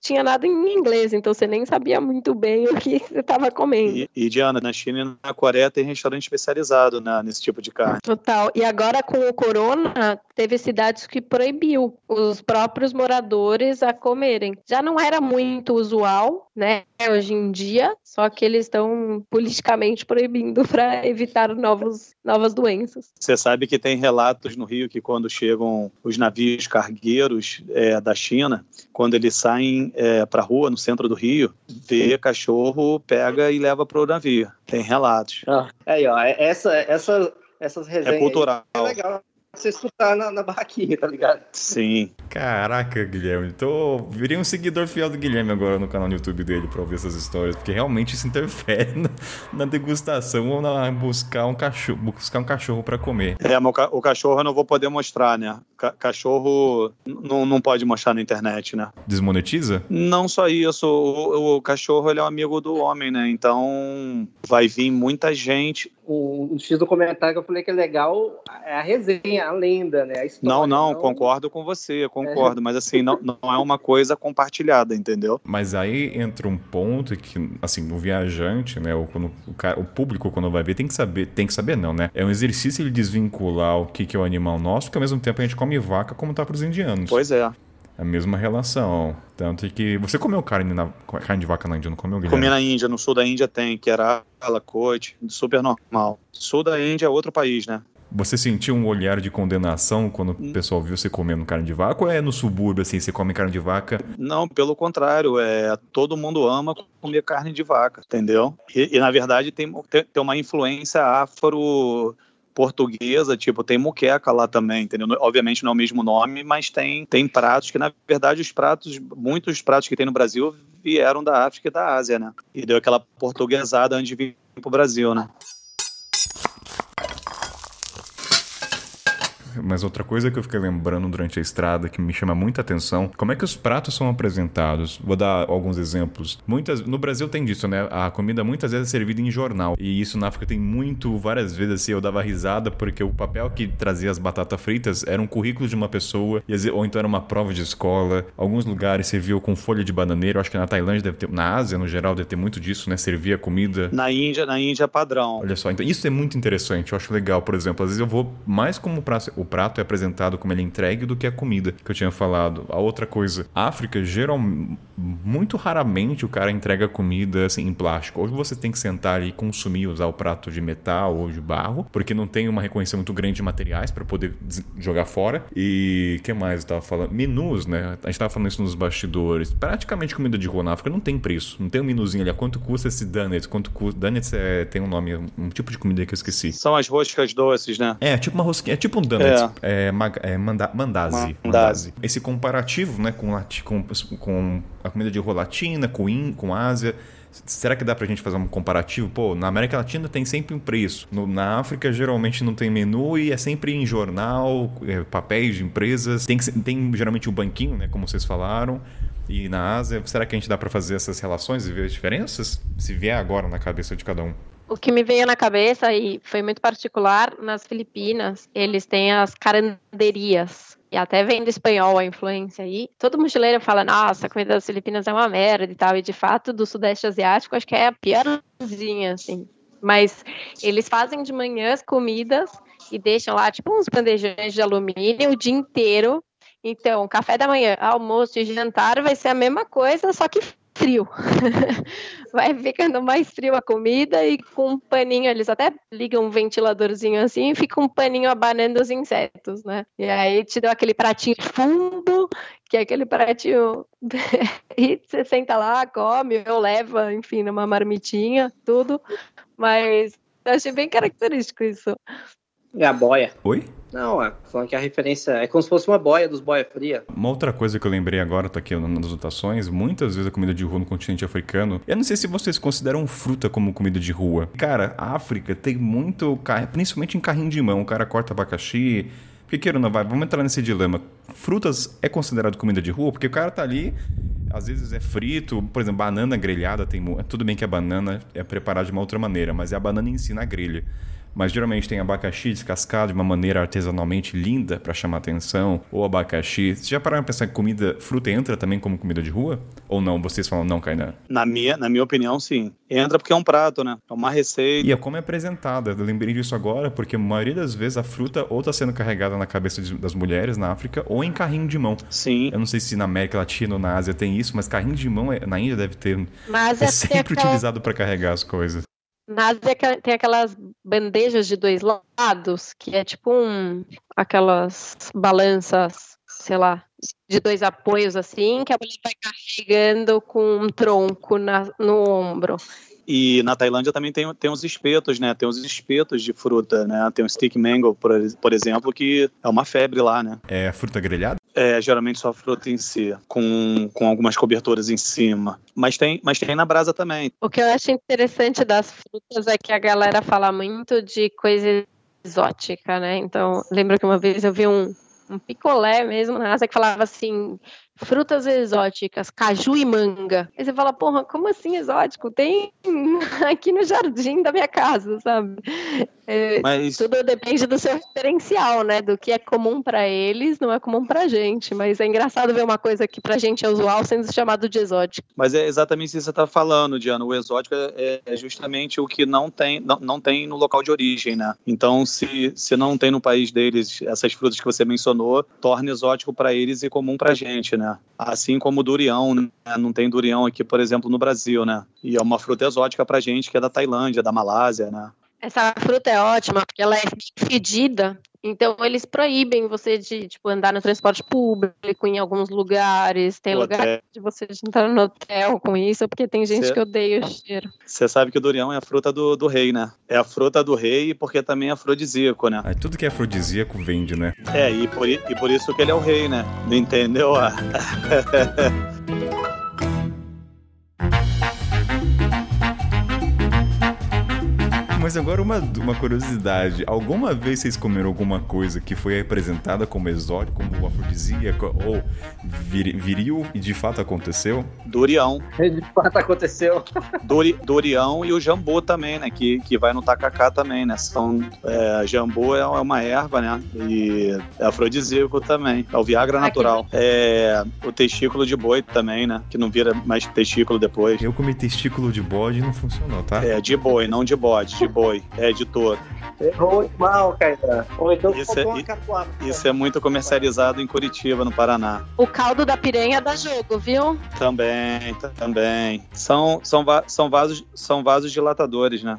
tinha nada em inglês, então você nem sabia muito bem o que você estava comendo. E, e, Diana, na China e na Coreia tem restaurante especializado né, nesse tipo de carne. Total. E agora com o corona, teve cidades que proibiu os próprios moradores a comerem. Já não era muito usual, né, hoje em dia, só que eles estão politicamente proibindo para evitar novos, novas doenças. Você sabe que tem relatos no Rio que quando chegam os navios cargueiros é, da China, quando eles saem é, para a rua, no centro do Rio, vê cachorro, pega e leva para o navio. Tem relatos. Ah, aí, ó, essa, essa, essas resenhas. É cultural. é legal você escutar na, na barraquinha, tá ligado? Sim. Caraca, Guilherme. Tô... Virei um seguidor fiel do Guilherme agora no canal no YouTube dele pra ouvir essas histórias, porque realmente isso interfere na, na degustação ou na buscar um cachorro, buscar um cachorro para comer. É, mas o cachorro eu não vou poder mostrar, né? Ca cachorro não, não pode mostrar na internet, né? Desmonetiza? Não só isso. O, o cachorro ele é um amigo do homem, né? Então vai vir muita gente um, um X do comentário que eu falei que é legal é a resenha, a lenda, né? A história, não, não, não, concordo com você, concordo, é. mas assim, não, não é uma coisa compartilhada, entendeu? Mas aí entra um ponto que, assim, o viajante, né, o, quando, o, cara, o público quando vai ver tem que saber, tem que saber não, né? É um exercício ele desvincular o que, que é o animal nosso, porque ao mesmo tempo a gente come vaca como tá pros indianos. Pois é a mesma relação. Tanto que você comeu carne, na, carne de vaca na Índia, não comeu, Guilherme? Comi na Índia, no sul da Índia tem, que era coite, super normal. Sul da Índia é outro país, né? Você sentiu um olhar de condenação quando o pessoal viu você comendo carne de vaca ou é no subúrbio assim, você come carne de vaca? Não, pelo contrário, é todo mundo ama comer carne de vaca, entendeu? E, e na verdade tem, tem, tem uma influência afro portuguesa, tipo, tem muqueca lá também, entendeu? Obviamente não é o mesmo nome, mas tem, tem pratos que, na verdade, os pratos, muitos pratos que tem no Brasil vieram da África e da Ásia, né? E deu aquela portuguesada antes de vir pro Brasil, né? Mas outra coisa que eu fiquei lembrando durante a estrada que me chama muita atenção, como é que os pratos são apresentados? Vou dar alguns exemplos. Muitas no Brasil tem disso, né? A comida muitas vezes é servida em jornal. E isso na África tem muito, várias vezes assim, eu dava risada porque o papel que trazia as batatas fritas era um currículo de uma pessoa, ou então era uma prova de escola. Alguns lugares serviam com folha de bananeiro, acho que na Tailândia deve ter, na Ásia no geral deve ter muito disso, né? Servia comida. Na Índia, na Índia é padrão. Olha só, então isso é muito interessante, eu acho legal, por exemplo, às vezes eu vou mais como prato o prato é apresentado como ele é entregue do que a comida que eu tinha falado. A outra coisa, África, geral, muito raramente o cara entrega comida assim, em plástico. Hoje você tem que sentar e consumir, usar o prato de metal ou de barro, porque não tem uma reconhecimento muito grande de materiais para poder jogar fora. E que mais eu tava falando? Menus, né? A gente tava falando isso nos bastidores. Praticamente comida de rua na África não tem preço. Não tem um menuzinho ali. Quanto custa esse donuts? Quanto custa? Donuts é, tem um nome, um tipo de comida que eu esqueci. São as roscas doces, né? É, tipo uma rosquinha. É tipo um donuts. É é, é manda, mandazi, mandazi. Esse comparativo né, com, com, com a comida de rua latina, com, in, com Ásia. Será que dá pra gente fazer um comparativo? Pô, na América Latina tem sempre um preço. No, na África, geralmente não tem menu e é sempre em jornal, é, papéis de empresas. Tem, tem geralmente o um banquinho, né? Como vocês falaram. E na Ásia, será que a gente dá para fazer essas relações e ver as diferenças? Se vier agora na cabeça de cada um. O que me veio na cabeça, e foi muito particular, nas Filipinas, eles têm as caranderias. E até vem do espanhol a influência aí. Todo mochileiro fala, nossa, a comida das Filipinas é uma merda e tal. E de fato, do Sudeste Asiático, acho que é a piorzinha, assim. Mas eles fazem de manhã as comidas e deixam lá, tipo, uns bandejões de alumínio o dia inteiro. Então, café da manhã, almoço e jantar vai ser a mesma coisa, só que frio. vai ficando mais frio a comida e com um paninho, eles até ligam um ventiladorzinho assim e fica um paninho abanando os insetos, né? E aí te deu aquele pratinho fundo, que é aquele pratinho e você senta lá, come ou leva, enfim, numa marmitinha, tudo. Mas eu achei bem característico isso. É a boia. Oi? Não, é, falando que a referência é como se fosse uma boia dos boia fria. Uma outra coisa que eu lembrei agora, tá aqui nas anotações, muitas vezes a comida de rua no continente africano, eu não sei se vocês consideram fruta como comida de rua. Cara, a África tem muito, principalmente em carrinho de mão, o cara corta abacaxi, porque queira ou não vai, vamos entrar nesse dilema. Frutas é considerado comida de rua? Porque o cara tá ali, às vezes é frito, por exemplo, banana grelhada, tem, tudo bem que a banana é preparada de uma outra maneira, mas é a banana em si na grelha mas geralmente tem abacaxi descascado de uma maneira artesanalmente linda para chamar atenção, ou abacaxi. Vocês já pararam pra pensar que comida, fruta entra também como comida de rua? Ou não? Vocês falam não, Kainan? Na minha, na minha opinião, sim. Entra porque é um prato, né? É uma receita. E é como é apresentada. Eu lembrei disso agora porque a maioria das vezes a fruta ou tá sendo carregada na cabeça das mulheres na África ou em carrinho de mão. Sim. Eu não sei se na América Latina ou na Ásia tem isso, mas carrinho de mão é, na Índia deve ter. Mas é sempre utilizado para carregar as coisas. Na tem aquelas bandejas de dois lados, que é tipo um, aquelas balanças, sei lá, de dois apoios assim, que a mulher vai carregando com um tronco na, no ombro. E na Tailândia também tem, tem uns espetos, né? Tem uns espetos de fruta, né? Tem o stick mango, por, por exemplo, que é uma febre lá, né? É fruta grelhada? É, geralmente só fruta em si, com, com algumas coberturas em cima. Mas tem, mas tem na brasa também. O que eu acho interessante das frutas é que a galera fala muito de coisa exótica, né? Então, lembro que uma vez eu vi um, um picolé mesmo na Ásia que falava assim: frutas exóticas, caju e manga. Aí você fala, porra, como assim exótico? Tem aqui no jardim da minha casa, sabe? É, mas... Tudo depende do seu referencial, né? Do que é comum para eles, não é comum pra gente. Mas é engraçado ver uma coisa que pra gente é usual sendo chamado de exótico. Mas é exatamente isso que você tá falando, Diana. O exótico é, é justamente o que não tem, não, não tem no local de origem, né? Então, se, se não tem no país deles essas frutas que você mencionou, torna exótico para eles e comum pra gente, né? Assim como o durião, né? Não tem durião aqui, por exemplo, no Brasil, né? E é uma fruta exótica pra gente que é da Tailândia, da Malásia, né? Essa fruta é ótima porque ela é fedida, então eles proíbem você de tipo, andar no transporte público em alguns lugares. Tem o lugar hotel. de você entrar no hotel com isso, porque tem gente Cê... que odeia o cheiro. Você sabe que o durião é a fruta do, do rei, né? É a fruta do rei porque também é afrodisíaco, né? Ah, tudo que é afrodisíaco vende, né? É, e por, e por isso que ele é o rei, né? Entendeu? Mas agora uma, uma curiosidade. Alguma vez vocês comeram alguma coisa que foi apresentada como exótico, como afrodisíaco ou vir, viril e de fato aconteceu? Dorião. De fato aconteceu. Dori, Dorião e o jambu também, né? Que, que vai no tacacá também, né? São, é, jambu é uma erva, né? E é afrodisíaco também. É o Viagra natural. É o testículo de boi também, né? Que não vira mais testículo depois. Eu comi testículo de bode e não funcionou, tá? É, de boi, não de bode. De boi, é editor. Errou mal, Caetano. Ou então isso é, isso é muito comercializado em Curitiba, no Paraná. O caldo da piranha dá jogo, viu? Também, também. São, são, são, vasos, são vasos dilatadores, né?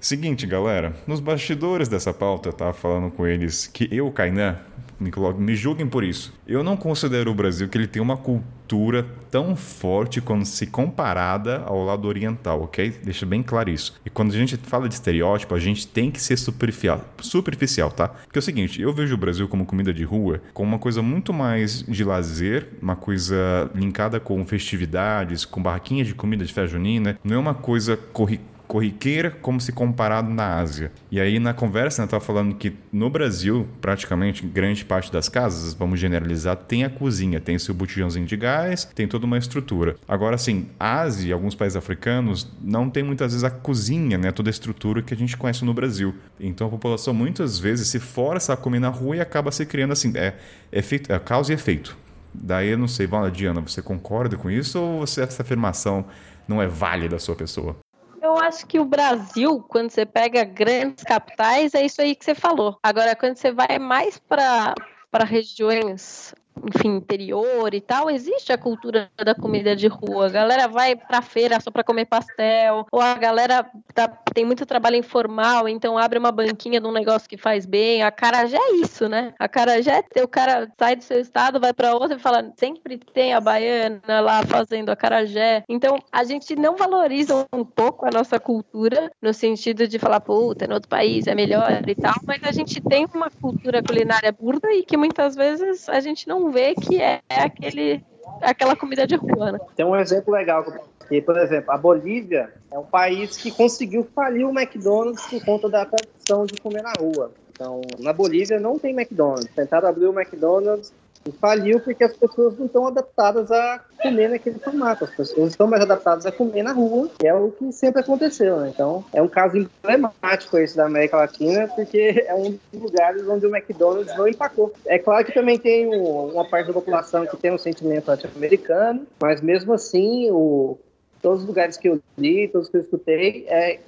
Seguinte, galera, nos bastidores dessa pauta eu tava falando com eles que eu, Kainan, me, me julguem por isso. Eu não considero o Brasil que ele tem uma cultura tão forte quando se comparada ao lado oriental, ok? Deixa bem claro isso. E quando a gente fala de estereótipo, a gente tem que ser superficial, superficial, tá? Porque é o seguinte, eu vejo o Brasil como comida de rua, como uma coisa muito mais de lazer, uma coisa linkada com festividades, com barraquinhas de comida de festa junina, não é uma coisa corriqueira corriqueira como se comparado na Ásia. E aí na conversa, né, estava falando que no Brasil, praticamente grande parte das casas, vamos generalizar, tem a cozinha, tem seu botijãozinho de gás, tem toda uma estrutura. Agora, assim, Ásia e alguns países africanos não tem muitas vezes a cozinha, né, toda a estrutura que a gente conhece no Brasil. Então a população muitas vezes se força a comer na rua e acaba se criando assim, é, efeito, é causa e efeito. Daí eu não sei, Diana, você concorda com isso ou essa afirmação não é válida da sua pessoa? Eu acho que o Brasil, quando você pega grandes capitais, é isso aí que você falou. Agora, quando você vai mais para para regiões enfim, interior e tal, existe a cultura da comida de rua. A galera vai pra feira só pra comer pastel, ou a galera tá, tem muito trabalho informal, então abre uma banquinha de um negócio que faz bem. A Carajé é isso, né? A Carajé, o cara sai do seu estado, vai pra outro e fala, sempre tem a baiana lá fazendo a Carajé. Então, a gente não valoriza um pouco a nossa cultura, no sentido de falar, puta, no outro país é melhor e tal, mas a gente tem uma cultura culinária burda e que muitas vezes a gente não vê que é aquele, aquela comida de rua, né? Tem um exemplo legal que, por exemplo, a Bolívia é um país que conseguiu falir o McDonald's por conta da tradição de comer na rua. Então, na Bolívia não tem McDonald's. Tentaram abrir o McDonald's e faliu porque as pessoas não estão adaptadas a comer naquele formato. As pessoas estão mais adaptadas a comer na rua, que é o que sempre aconteceu, né? Então, é um caso emblemático esse da América Latina, porque é um dos lugares onde o McDonald's não empacou. É claro que também tem uma parte da população que tem um sentimento anti-americano, mas mesmo assim, o, todos os lugares que eu li, todos que eu escutei, é,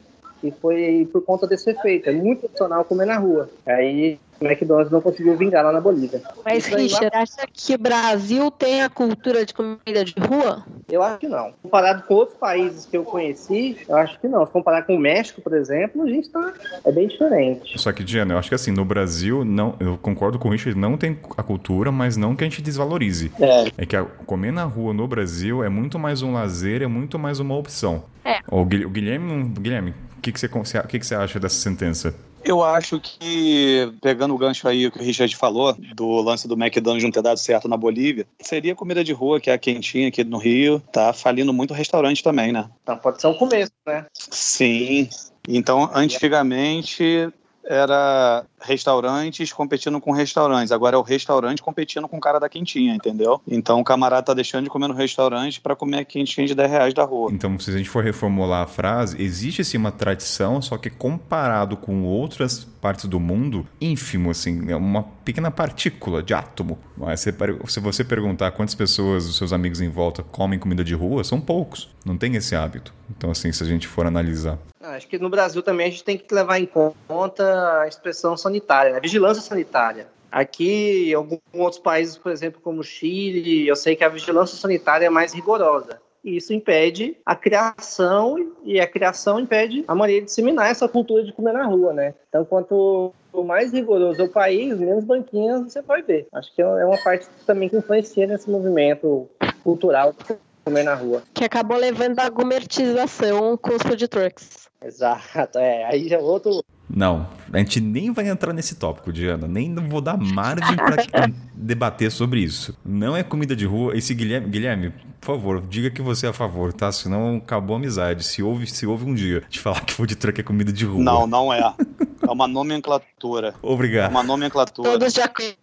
e foi por conta desse efeito. É muito opcional comer na rua. Aí o McDonald's não conseguiu vingar lá na Bolívia. Mas, Richard, lá... acha que o Brasil tem a cultura de comida de rua? Eu acho que não. Comparado com outros países que eu conheci, eu acho que não. Se comparar com o México, por exemplo, a gente tá. É bem diferente. Só que, Diana, eu acho que assim, no Brasil, não, eu concordo com o Richard, não tem a cultura, mas não que a gente desvalorize. É. É que a, comer na rua no Brasil é muito mais um lazer, é muito mais uma opção. É. O Guilherme, Guilherme, que, que, você, que, que você acha dessa sentença? Eu acho que, pegando o gancho aí que o Richard falou, do lance do McDonald's não ter dado certo na Bolívia, seria comida de rua, que é a quentinha aqui no Rio. Tá falindo muito restaurante também, né? Então pode ser um começo, né? Sim. Então, antigamente, era restaurantes competindo com restaurantes. Agora é o restaurante competindo com o cara da quentinha, entendeu? Então o camarada tá deixando de comer no restaurante para comer a quentinha de 10 reais da rua. Então, se a gente for reformular a frase, existe sim uma tradição, só que comparado com outras partes do mundo, ínfimo, assim, é uma pequena partícula de átomo. Mas se você perguntar quantas pessoas, os seus amigos em volta, comem comida de rua, são poucos. Não tem esse hábito. Então, assim, se a gente for analisar. Acho que no Brasil também a gente tem que levar em conta expressão sanitária, né? vigilância sanitária. Aqui, em alguns outros países, por exemplo, como o Chile, eu sei que a vigilância sanitária é mais rigorosa. E isso impede a criação, e a criação impede a maneira de disseminar essa cultura de comer na rua, né? Então, quanto mais rigoroso é o país, menos banquinhas você vai ver. Acho que é uma parte também que influencia nesse movimento cultural de comer na rua. Que acabou levando a gourmetização com os food trucks. Exato, é. Aí é outro. Não, a gente nem vai entrar nesse tópico, Diana. Nem vou dar margem para debater sobre isso. Não é comida de rua. Esse Guilherme, Guilherme, por favor, diga que você é a favor, tá? Senão acabou a amizade. Se houve, se houve um dia de falar que food truck é comida de rua. Não, não é. É uma nomenclatura. Obrigado. É uma nomenclatura. Todos de acordo.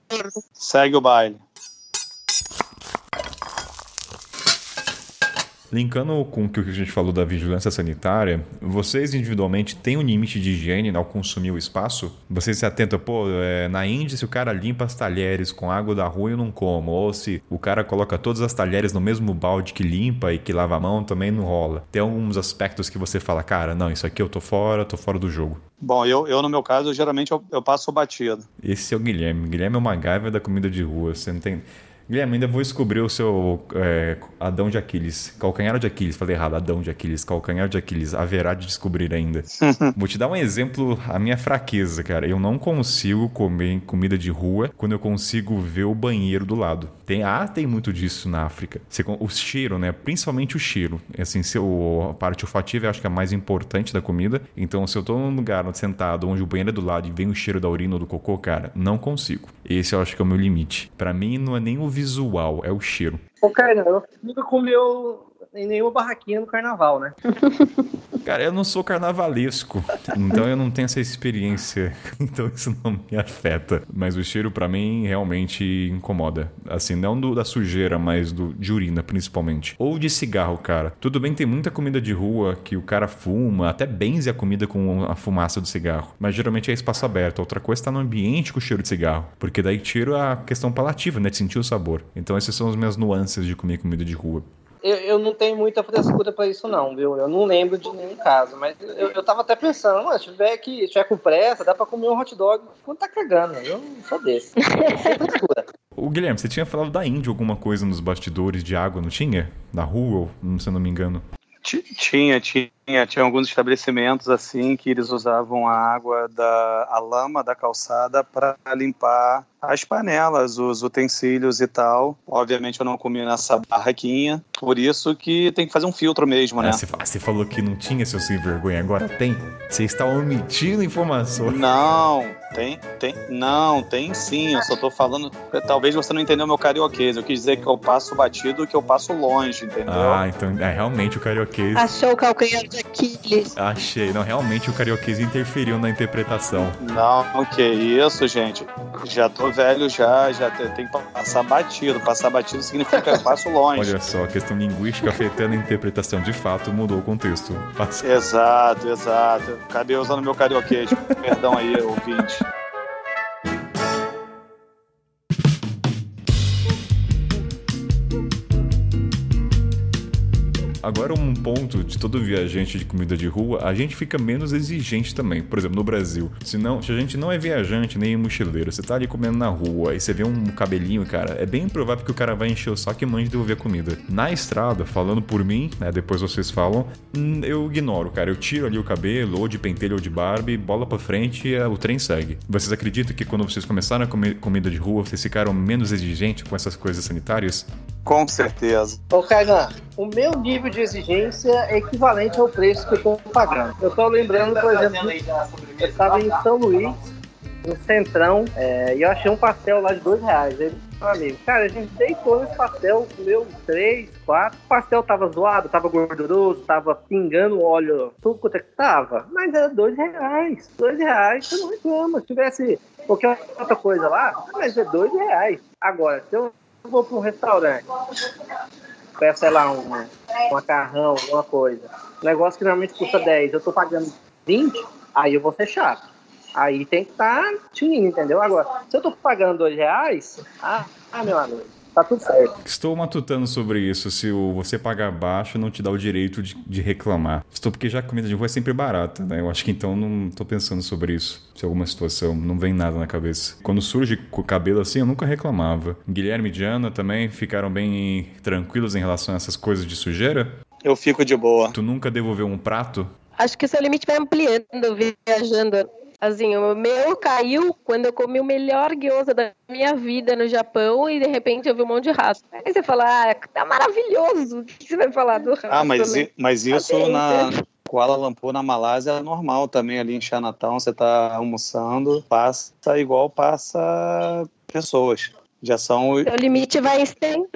Segue o baile. Linkando com o que a gente falou da vigilância sanitária, vocês individualmente têm um limite de higiene ao consumir o espaço? Vocês se atentam, pô, é, na Índia, se o cara limpa as talheres com água da rua, eu não como. Ou se o cara coloca todas as talheres no mesmo balde que limpa e que lava a mão, também não rola. Tem alguns aspectos que você fala, cara, não, isso aqui eu tô fora, tô fora do jogo. Bom, eu, eu no meu caso, geralmente eu, eu passo batido. Esse é o Guilherme. Guilherme é uma gaiva da comida de rua. Você não tem. Guilherme, ainda vou descobrir o seu é, Adão de Aquiles. Calcanhar de Aquiles. Falei errado, Adão de Aquiles. Calcanhar de Aquiles. Haverá de descobrir ainda. vou te dar um exemplo, a minha fraqueza, cara. Eu não consigo comer comida de rua quando eu consigo ver o banheiro do lado. Tem, ah, tem muito disso na África. Você, o cheiro, né? Principalmente o cheiro. Assim, se a parte olfativa eu acho que é a mais importante da comida. Então, se eu tô num lugar sentado onde o banheiro é do lado e vem o cheiro da urina ou do cocô, cara, não consigo. Esse eu acho que é o meu limite. Para mim, não é nem o visual, é o cheiro. Ô, cara, nunca comeu em nenhuma barraquinha no carnaval, né? Cara, eu não sou carnavalesco, então eu não tenho essa experiência, então isso não me afeta. Mas o cheiro para mim realmente incomoda. Assim, não do, da sujeira, mas do, de urina principalmente. Ou de cigarro, cara. Tudo bem, tem muita comida de rua que o cara fuma, até benze a comida com a fumaça do cigarro. Mas geralmente é espaço aberto. Outra coisa está no ambiente com o cheiro de cigarro. Porque daí tira a questão palativa, né? De sentir o sabor. Então essas são as minhas nuances de comer comida de rua. Eu, eu não tenho muita frescura pra isso, não, viu? Eu não lembro de nenhum caso, mas eu, eu tava até pensando, mano, se tiver, que, se tiver com pressa, dá pra comer um hot dog quando tá cagando. Eu não sou desse. Sem frescura. O Guilherme, você tinha falado da Índia alguma coisa nos bastidores de água, não tinha? Da rua, se eu não me engano. Tinha, tinha, tinha alguns estabelecimentos assim que eles usavam a água da a lama da calçada para limpar as panelas, os utensílios e tal. Obviamente eu não comi nessa barraquinha, por isso que tem que fazer um filtro mesmo, né? É, você, falou que não tinha seu sem vergonha, agora tem. Você está omitindo informações. Não, tem, tem, não, tem sim. Eu só tô falando. Talvez você não entendeu meu carioquês. Eu quis dizer que eu passo batido que eu passo longe, entendeu? Ah, então é realmente o carioquês. Achou o calcanhar de Aquiles. Achei, não, realmente o carioquês interferiu na interpretação. Não, que isso, gente. Já tô velho já, já tem que passar batido. Passar batido significa que eu passo longe. Olha só, a questão linguística afetando a interpretação de fato mudou o contexto. Passa... Exato, exato. Acabei usando meu carioquês. Perdão aí, ouvinte. Agora, um ponto de todo viajante de comida de rua, a gente fica menos exigente também. Por exemplo, no Brasil, se, não, se a gente não é viajante nem mochileiro, você tá ali comendo na rua e você vê um cabelinho, cara, é bem provável que o cara vai encher o saco e mande devolver a comida. Na estrada, falando por mim, né, depois vocês falam, hum, eu ignoro, cara. Eu tiro ali o cabelo, ou de pentelho ou de Barbie, bola pra frente e o trem segue. Vocês acreditam que quando vocês começaram a comer comida de rua, vocês ficaram menos exigentes com essas coisas sanitárias? Com certeza. Ô, Kainan, o meu nível de exigência é equivalente ao preço que eu estou pagando. Eu estou lembrando, por exemplo, eu estava em São Luís, no Centrão, é, e eu achei um pastel lá de dois reais. Ele, amigo, cara, a gente deitou nesse pastel, comeu três, quatro. O pastel tava zoado, tava gorduroso, tava pingando óleo, tudo quanto é que tava. Mas era dois reais. Dois reais, você não reclama. Se tivesse qualquer outra coisa lá, mas é dois reais. Agora, se eu vou para um restaurante, peço, sei lá, um, um macarrão, alguma coisa, negócio que normalmente custa 10, eu tô pagando 20, aí eu vou ser chato. Aí tem que estar tá tinindo, entendeu? Agora, se eu tô pagando 2 reais, ah, ah, meu amigo, tá tudo certo. Estou matutando sobre isso. Se o, você pagar baixo, não te dá o direito de, de, reclamar. Estou porque já a comida de rua é sempre barata, né? Eu acho que então não estou pensando sobre isso. Se alguma situação, não vem nada na cabeça. Quando surge com o cabelo assim, eu nunca reclamava. Guilherme e Diana também ficaram bem tranquilos em relação a essas coisas de sujeira? Eu fico de boa. Tu nunca devolveu um prato? Acho que o seu limite vai ampliando viajando. Assim, o meu caiu quando eu comi o melhor gyoza da minha vida no Japão e de repente eu vi um monte de rato. Aí você fala, ah, tá maravilhoso. O que você vai falar do rato? Ah, mas, né? mas isso na Kuala Lumpur, na Malásia, é normal também. Ali em Chinatown, você tá almoçando, passa igual passa pessoas. Já são. O limite vai estendendo.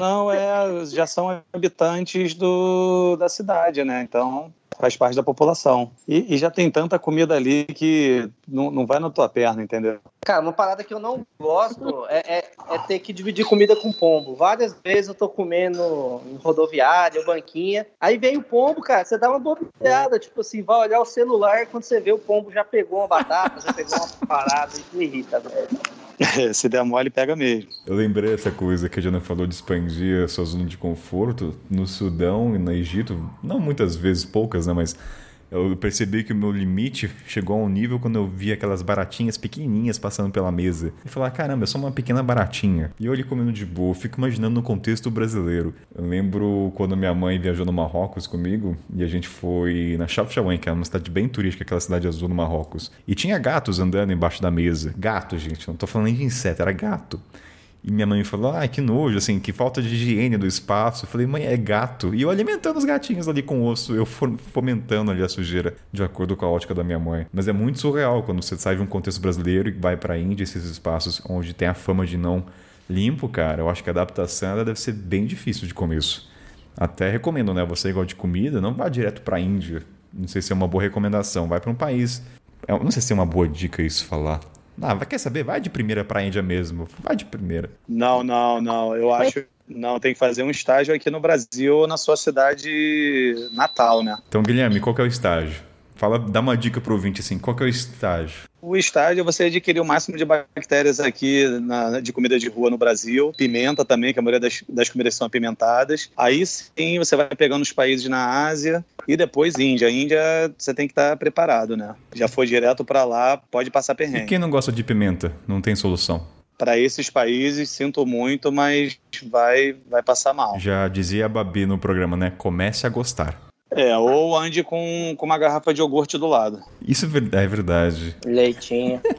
Não, é, já são habitantes do, da cidade, né? Então faz parte da população. E, e, já tem tanta comida ali que não, não vai na tua perna, entendeu? Cara, uma parada que eu não gosto é, é, é, ter que dividir comida com pombo. Várias vezes eu tô comendo em rodoviária, banquinha, aí vem o pombo, cara, você dá uma bobeada, tipo assim, vai olhar o celular, quando você vê o pombo já pegou uma batata, já pegou uma parada, isso me irrita, velho. Se der mole, pega mesmo. Eu lembrei essa coisa que a Jana falou de expandir a sua zona de conforto no Sudão e no Egito. Não muitas vezes, poucas, né? Mas eu percebi que o meu limite chegou a um nível quando eu vi aquelas baratinhas pequenininhas passando pela mesa. E falar, caramba, é só uma pequena baratinha. E eu comendo de boa, fico imaginando no contexto brasileiro. Eu lembro quando minha mãe viajou no Marrocos comigo e a gente foi na Chafchaouen, que é uma cidade bem turística, aquela cidade azul no Marrocos. E tinha gatos andando embaixo da mesa. Gato, gente, não tô falando nem de inseto, era gato. E minha mãe falou: ai, que nojo, assim, que falta de higiene do espaço. Eu falei, mãe, é gato. E eu alimentando os gatinhos ali com osso, eu fomentando ali a sujeira, de acordo com a ótica da minha mãe. Mas é muito surreal quando você sai de um contexto brasileiro e vai pra Índia, esses espaços onde tem a fama de não limpo, cara. Eu acho que a adaptação ela deve ser bem difícil de começo. Até recomendo, né? Você igual de comida, não vá direto pra Índia. Não sei se é uma boa recomendação. Vai para um país. Eu não sei se é uma boa dica isso falar ah, quer saber? Vai de primeira pra Índia mesmo. Vai de primeira. Não, não, não. Eu acho. Não, tem que fazer um estágio aqui no Brasil ou na sua cidade natal, né? Então, Guilherme, qual que é o estágio? Fala, dá uma dica pro ouvinte assim, qual que é o estágio? O estágio é você adquirir o máximo de bactérias aqui na, de comida de rua no Brasil, pimenta também, que a maioria das, das comidas são apimentadas. Aí sim você vai pegando os países na Ásia e depois Índia. Índia você tem que estar preparado, né? Já foi direto para lá, pode passar perrengue. E quem não gosta de pimenta? Não tem solução. Para esses países, sinto muito, mas vai, vai passar mal. Já dizia a Babi no programa, né? Comece a gostar. É, ou ande com, com uma garrafa de iogurte do lado. Isso é verdade. Leitinho.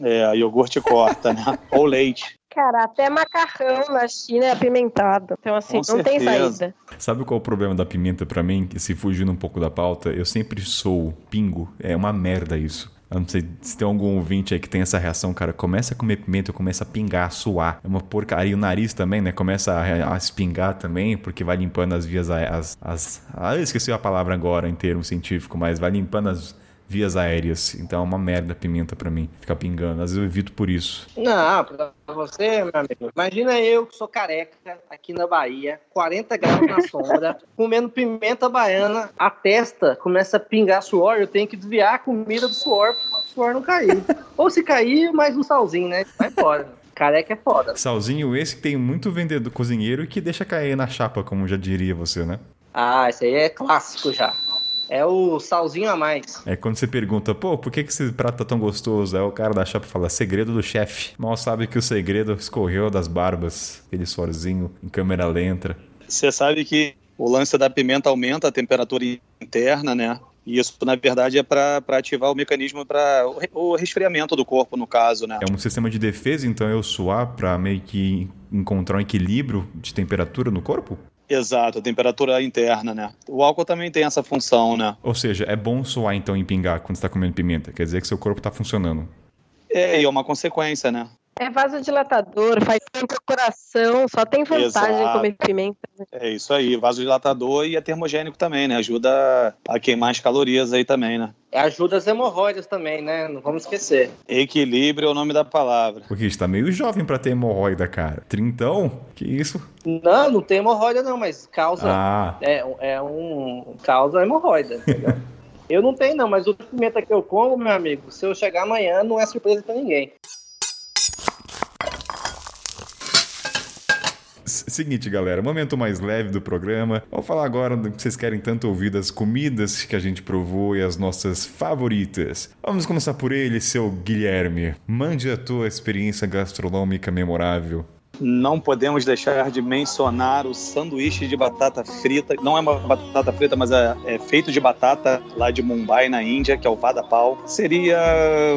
É, iogurte corta, né? Ou leite. Cara, até macarrão na China é apimentado. Então, assim, Com não tem certeza. saída. Sabe qual é o problema da pimenta pra mim? Que se fugindo um pouco da pauta, eu sempre sou pingo. É uma merda isso. Eu não sei se tem algum ouvinte aí que tem essa reação, cara. Começa a comer pimenta começa a pingar, a suar. É uma porcaria. O nariz também, né? Começa a, a espingar também, porque vai limpando as vias. As, as, ah, eu esqueci a palavra agora em termo científico, mas vai limpando as vias aéreas. Então é uma merda a pimenta pra mim. Ficar pingando. Às vezes eu evito por isso. Não, pra você, meu amigo. Imagina eu que sou careca aqui na Bahia, 40 graus na sombra, comendo pimenta baiana, a testa começa a pingar suor, eu tenho que desviar a comida do suor para o suor não cair. Ou se cair, mais um salzinho, né? Vai embora. Careca é foda. Salzinho esse que tem muito vendedor cozinheiro e que deixa cair na chapa, como já diria você, né? Ah, esse aí é clássico já. É o salzinho a mais. É quando você pergunta, pô, por que que esse prato tá tão gostoso? Aí o cara da chapa fala, segredo do chefe. Mal sabe que o segredo escorreu das barbas, aquele suorzinho em câmera lenta. Você sabe que o lance da pimenta aumenta a temperatura interna, né? E isso, na verdade, é para ativar o mecanismo para o resfriamento do corpo, no caso, né? É um sistema de defesa, então eu suar pra meio que encontrar um equilíbrio de temperatura no corpo? Exato, a temperatura interna, né? O álcool também tem essa função, né? Ou seja, é bom suar então em pingar quando você tá comendo pimenta. Quer dizer que seu corpo tá funcionando. É, e é uma consequência, né? É vasodilatador, faz bem pro coração, só tem vantagem Exato. comer pimenta. É isso aí, vasodilatador e é termogênico também, né? Ajuda a queimar as calorias aí também, né? Ajuda as hemorroidas também, né? Não vamos esquecer. Equilíbrio é o nome da palavra. Porque está meio jovem pra ter hemorroida, cara. Trintão? Que isso? Não, não tem hemorroida não, mas causa Ah, é, é um causa hemorroida? Eu não tenho não, mas o pimenta que eu como, meu amigo, se eu chegar amanhã não é surpresa pra ninguém. Seguinte, galera, momento mais leve do programa. Vamos falar agora do que vocês querem tanto ouvir das comidas que a gente provou e as nossas favoritas. Vamos começar por ele, seu Guilherme. Mande a tua experiência gastronômica memorável. Não podemos deixar de mencionar o sanduíche de batata frita. Não é uma batata frita, mas é, é feito de batata lá de Mumbai, na Índia, que é o Vada Pav. Seria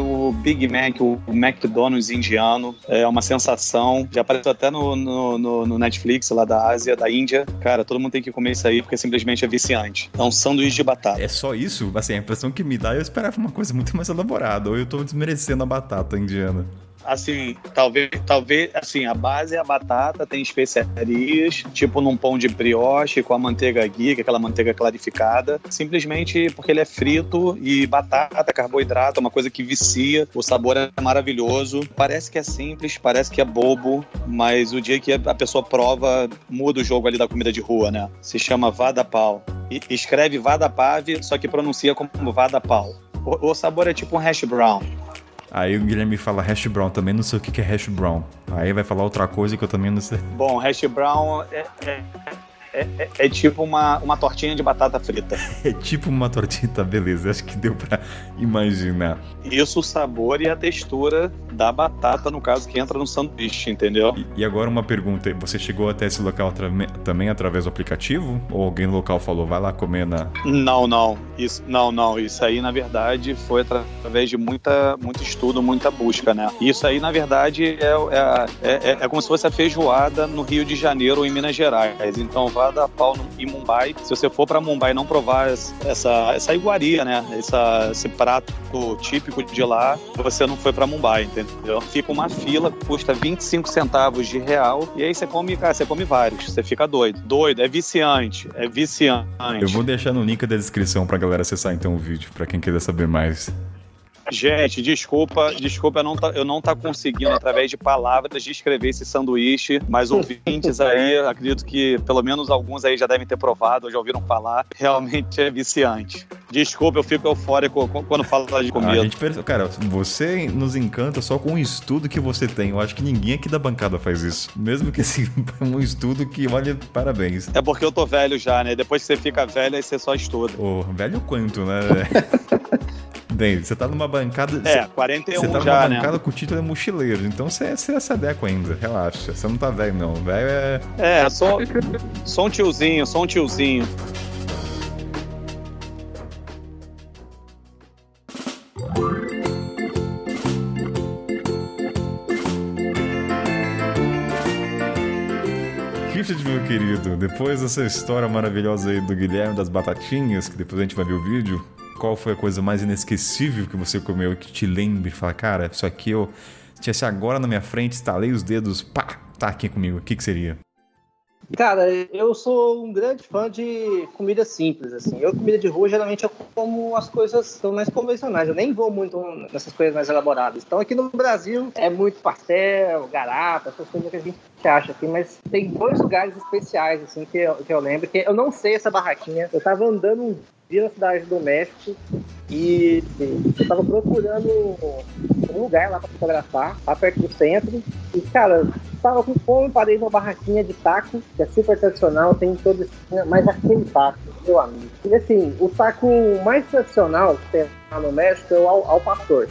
o Big Mac, o McDonald's indiano. É uma sensação. Já apareceu até no, no, no- no Netflix lá da Ásia, da Índia. Cara, todo mundo tem que comer isso aí porque simplesmente é viciante. É um sanduíche de batata. É só isso? Assim, a impressão que me dá, eu esperava uma coisa muito mais elaborada. Ou eu tô desmerecendo a batata indiana. Assim, talvez, talvez, assim, a base é a batata, tem especiarias, tipo num pão de brioche com a manteiga ghee, que é aquela manteiga clarificada, simplesmente porque ele é frito e batata, carboidrato, é uma coisa que vicia, o sabor é maravilhoso. Parece que é simples, parece que é bobo, mas o dia que a pessoa prova, muda o jogo ali da comida de rua, né? Se chama Vada Pau. E escreve Vada Pav, só que pronuncia como Vada Pau. O, o sabor é tipo um hash brown. Aí o Guilherme fala hash brown, também não sei o que é hash brown. Aí vai falar outra coisa que eu também não sei. Bom, hash brown é, é, é, é- é tipo uma, uma tortinha de batata frita. É tipo uma tortinha, tá, beleza. Acho que deu pra imaginar. Isso o sabor e a textura da batata, no caso, que entra no sanduíche, entendeu? E- E agora uma pergunta: você chegou até esse local também através do aplicativo? Ou alguém no local falou, vai lá comer na. Não, não. Isso, não, não. Isso aí, na verdade, foi através de muita, muito estudo, muita busca, né? Isso aí, na verdade, é, é, é, é como se fosse a feijoada no Rio de Janeiro ou em Minas Gerais. Então, vá dar pau em Mumbai. Se você for para Mumbai não provar essa, essa iguaria, né? Essa, esse prato típico de lá, você não foi para Mumbai, entendeu? Fica uma fila, custa 25 centavos de real. E aí você come, cara, você come vários. Você fica doido. Doido, é viciante. É viciante. Eu vou deixar no link da descrição pra galera acessar então o vídeo, pra quem quiser saber mais. Gente, desculpa, desculpa, eu não tá, eu não tá conseguindo, através de palavras, descrever esse sanduíche, mas ouvintes aí, acredito que pelo menos alguns aí já devem ter provado, ou já ouviram falar, realmente é viciante. Desculpa, eu fico eufórico quando falo de comida. A gente, cara, você nos encanta só com o estudo que você tem. Eu acho que ninguém aqui da bancada faz isso. Mesmo que assim, um estudo que, olha, parabéns. É porque eu tô velho já, né? Depois que você fica velho, aí você só estuda. Ô, oh, velho quanto, né? Bem, você tá numa bancada. É, 41 Você tá já, numa né? bancada com o título de mochileiro, então você, você é essa adequa ainda, relaxa. Você não tá velho, não. Velho é. É, sou, sou um tiozinho, sou um tiozinho. Meu querido, depois dessa história maravilhosa aí do Guilherme das batatinhas, que depois a gente vai ver o vídeo, qual foi a coisa mais inesquecível que você comeu e que te lembre? Fala, cara, isso aqui eu tivesse agora na minha frente, estalei os dedos, pá, tá aqui comigo. O que, que seria? Cara, eu sou um grande fã de comida simples, assim. Eu, comida de rua, geralmente eu como as coisas são mais convencionais. Eu nem vou muito nessas coisas mais elaboradas. Então, aqui no Brasil, é muito pastel, garapa, essas coisas que a gente acha aqui. Mas tem dois lugares especiais, assim, que eu, que eu lembro. Que eu não sei essa barraquinha. Eu tava andando dia na cidade do México e eu tava procurando um lugar lá para fotografar, lá perto do centro. E, cara, tava com fome, parei numa barraquinha de taco, que é super tradicional, tem todo esse. Mas aquele taco, meu amigo. E assim, o taco mais tradicional que tem lá no México é o ao, pastor.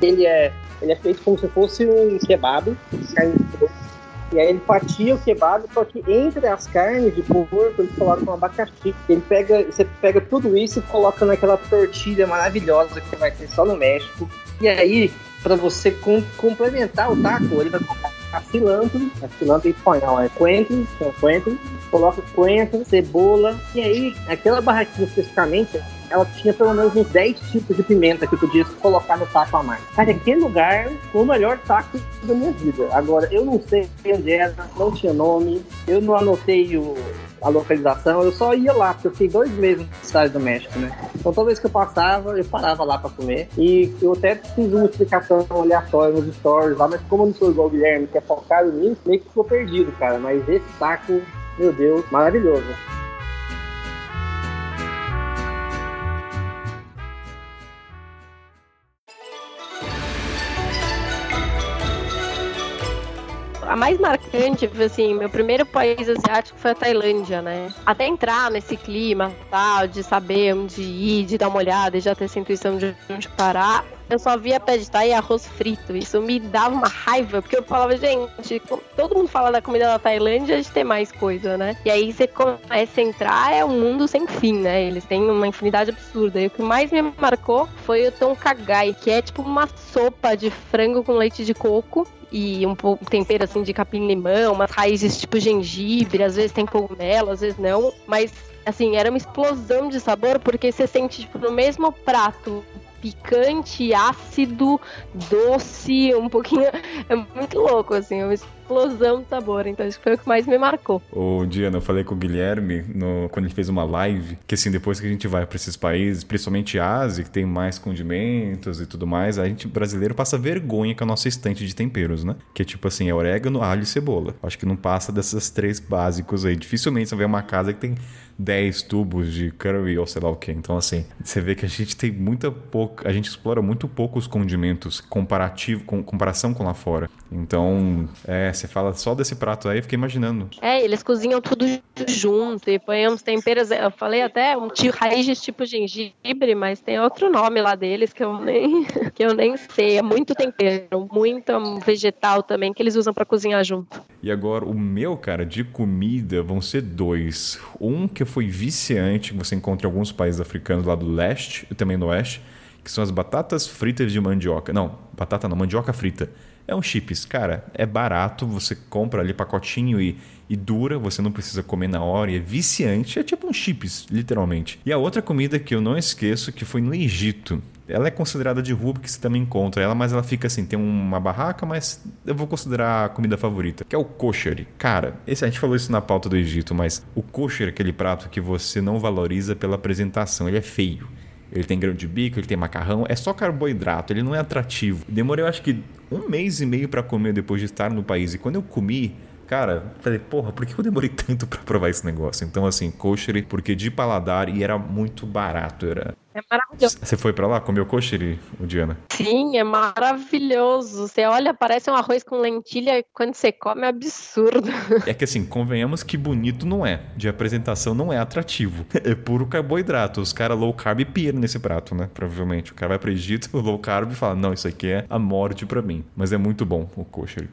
Ele é, ele é feito como se fosse um kebab, carne de e aí ele fatia o kebab, só que entre as carnes de porco eles colocam um abacaxi. Ele pega, você pega tudo isso e coloca naquela tortilha maravilhosa que vai ter só no México. E aí, para você com, complementar o taco, ele vai colocar cilantro, a cilantro em espanhol é coentro, é coentro, coloca coentro, cebola, e aí, aquela barraquinha especificamente, ela tinha pelo menos uns 10 tipos de pimenta que eu podia colocar no taco a mais. Cara, aquele lugar foi o melhor taco da minha vida. Agora, eu não sei onde era, não tinha nome, eu não anotei o, a localização, eu só ia lá, porque eu fiquei dois meses na cidade do México, né? Então toda vez que eu passava, eu parava lá pra comer. E eu até fiz uma explicação aleatória nos stories lá, mas como eu não sou igual o Guilherme, que é focado nisso, meio que ficou perdido, cara. Mas esse taco, meu Deus, maravilhoso. A mais marcante, assim, meu primeiro país asiático foi a Tailândia, né? Até entrar nesse clima, tal, de saber onde ir, de dar uma olhada e já ter essa intuição de onde parar, eu só via pé de thai e arroz frito. Isso me dava uma raiva, porque eu falava, gente, todo mundo fala da comida da Tailândia de ter mais coisa, né? E aí você começa a entrar, é um mundo sem fim, né? Eles têm uma infinidade absurda. E o que mais me marcou foi o tom kagai, que é tipo uma sopa de frango com leite de coco e um pouco tempero assim de capim-limão, umas raízes tipo gengibre, às vezes tem cogumelo, às vezes não, mas assim, era uma explosão de sabor porque você sente tipo no mesmo prato picante, ácido, doce, um pouquinho. É muito louco, assim, é explosão de sabor. Então, que foi o que mais me marcou. O Diana, eu falei com o Guilherme no, quando ele fez uma live, que assim, depois que a gente vai para esses países, principalmente Ásia, que tem mais condimentos e tudo mais, a gente brasileiro passa vergonha com a nossa estante de temperos, né? Que é tipo assim, é orégano, alho e cebola. Acho que não passa dessas três básicos aí. Dificilmente você vê uma casa que tem 10 tubos de curry ou sei lá o que. Então, assim, você vê que a gente tem muita pouca. A gente explora muito pouco os condimentos comparativo, com comparação com lá fora. Então, é, você fala só desse prato aí, eu fiquei imaginando. É, eles cozinham tudo junto e põem uns temperos. Eu falei até um tio raiz tipo gengibre, mas tem outro nome lá deles que eu nem, que eu nem sei. É muito tempero, muito vegetal também que eles usam para cozinhar junto. E agora, o meu, cara, de comida vão ser dois. Um que foi viciante, que você encontra em alguns países africanos lá do leste e também do oeste, que são as batatas fritas de mandioca. Não, batata não, mandioca frita. É um chips, cara, é barato, você compra ali pacotinho e, e dura, você não precisa comer na hora e é viciante, é tipo um chips, literalmente. E a outra comida que eu não esqueço, que foi no Egito, ela é considerada de rua porque você também encontra ela, mas ela fica assim, tem uma barraca, mas eu vou considerar a comida favorita, que é o kosher. Cara, esse, a gente falou isso na pauta do Egito, mas o kosher é aquele prato que você não valoriza pela apresentação, ele é feio. Ele tem grão de bico, ele tem macarrão, é só carboidrato, ele não é atrativo. Demorei, eu acho que um mês e meio para comer depois de estar no país. E quando eu comi, cara, falei, porra, por que eu demorei tanto para provar esse negócio? Então, assim, kosher, porque de paladar e era muito barato. Era é maravilhoso. Você foi para lá, comeu kosher, Diana? Sim, é maravilhoso. Você olha, parece um arroz com lentilha e quando você come é absurdo. É que assim, convenhamos que bonito não é. De apresentação não é atrativo. É puro carboidrato. Os caras low carb piram nesse prato, né? Provavelmente. O cara vai pro Egito, low carb e fala: Não, isso aqui é a morte para mim. Mas é muito bom o kosher.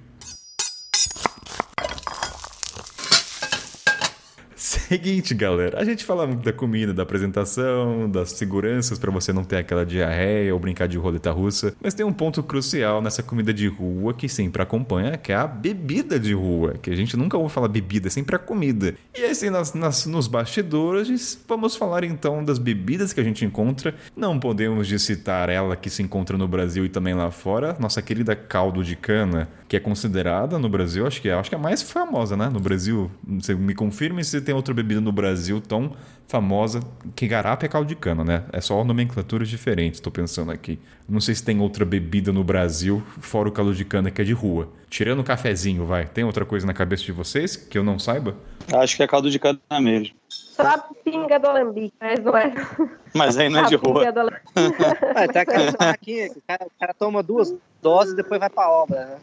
Seguinte, galera, a gente fala muito da comida, da apresentação, das seguranças para você não ter aquela diarreia ou brincar de roleta russa, mas tem um ponto crucial nessa comida de rua que sempre acompanha, que é a bebida de rua, que a gente nunca ouve falar bebida, é sempre a comida. E assim, nas, nas, nos bastidores, vamos falar então das bebidas que a gente encontra. Não podemos de citar ela que se encontra no Brasil e também lá fora, nossa querida caldo de cana, que é considerada no Brasil, acho que é, acho que é a mais famosa, né? No Brasil, você me confirme se tem outra bebida no Brasil tão famosa que garapa é caldo de cana, né? É só nomenclaturas diferentes, tô pensando aqui. Não sei se tem outra bebida no Brasil, fora o caldo de cana que é de rua. Tirando o cafezinho, vai. Tem outra coisa na cabeça de vocês que eu não saiba? Acho que é caldo de cana mesmo. Só a pinga do alambique, mas não é. Mas aí não é de rua. é, tem aquela barraquinha que o cara, o cara toma duas doses e depois vai pra obra, né?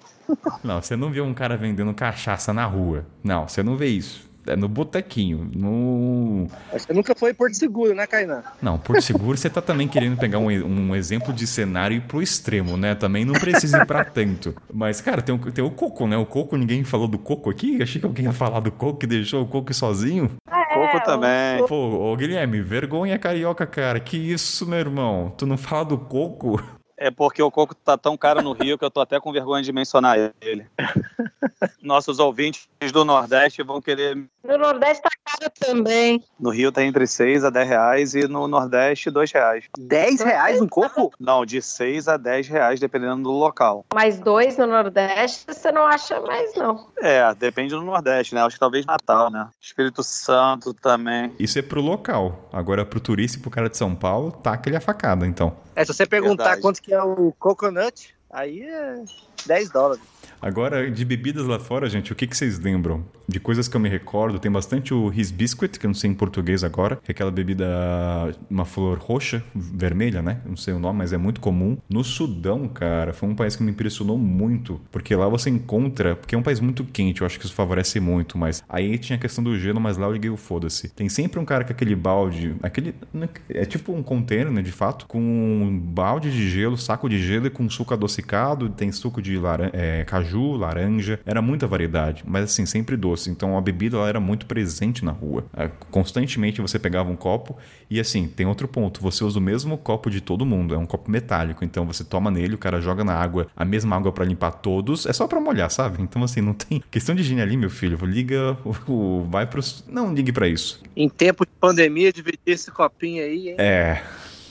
Não, você não vê um cara vendendo cachaça na rua. Não, você não vê isso. É no botequinho. No... Você nunca foi em Porto Seguro, né, Kainan? Não, Porto Seguro você tá também querendo pegar um, um exemplo de cenário e ir pro extremo, né? Também não precisa ir pra tanto. Mas, cara, tem, tem o coco, né? O coco, ninguém falou do coco aqui? Achei que alguém ia falar do coco que deixou o coco sozinho. É, coco também. Pô, ô, Guilherme, vergonha carioca, cara. Que isso, meu irmão? Tu não fala do coco? É porque o coco tá tão caro no Rio que eu tô até com vergonha de mencionar ele. Nossos ouvintes do Nordeste vão querer. No Nordeste tá caro também. No Rio tá entre 6 a 10 reais e no Nordeste 2 reais. 10 reais um coco? Não, de 6 a 10 reais, dependendo do local. Mais dois no Nordeste você não acha mais, não. É, depende do Nordeste, né? Acho que talvez Natal, né? Espírito Santo também. Isso é pro local. Agora pro turista e pro cara de São Paulo, tá aquele a facada, então. É, se você perguntar Verdade. quanto que é o coconut, aí é 10 dólares. Agora, de bebidas lá fora, gente, o que, que vocês lembram? De coisas que eu me recordo, tem bastante o His Biscuit, que eu não sei em português agora, que é aquela bebida, uma flor roxa, vermelha, né? Não sei o nome, mas é muito comum. No Sudão, cara, foi um país que me impressionou muito, porque lá você encontra, porque é um país muito quente, eu acho que isso favorece muito, mas aí tinha a questão do gelo, mas lá eu liguei o foda-se. Tem sempre um cara com aquele balde, aquele, é tipo um container, né, de fato, com um balde de gelo, saco de gelo e com suco adocicado, tem suco de laranja, é, caju caju, laranja, era muita variedade, mas assim, sempre doce. Então a bebida ela era muito presente na rua. É, constantemente você pegava um copo e assim, tem outro ponto, você usa o mesmo copo de todo mundo, é um copo metálico, então você toma nele, o cara joga na água, a mesma água para limpar todos, é só para molhar, sabe? Então assim, não tem questão de higiene ali, meu filho, liga, vai pros, não ligue para isso. Em tempo de pandemia, dividir esse copinho aí, hein? É.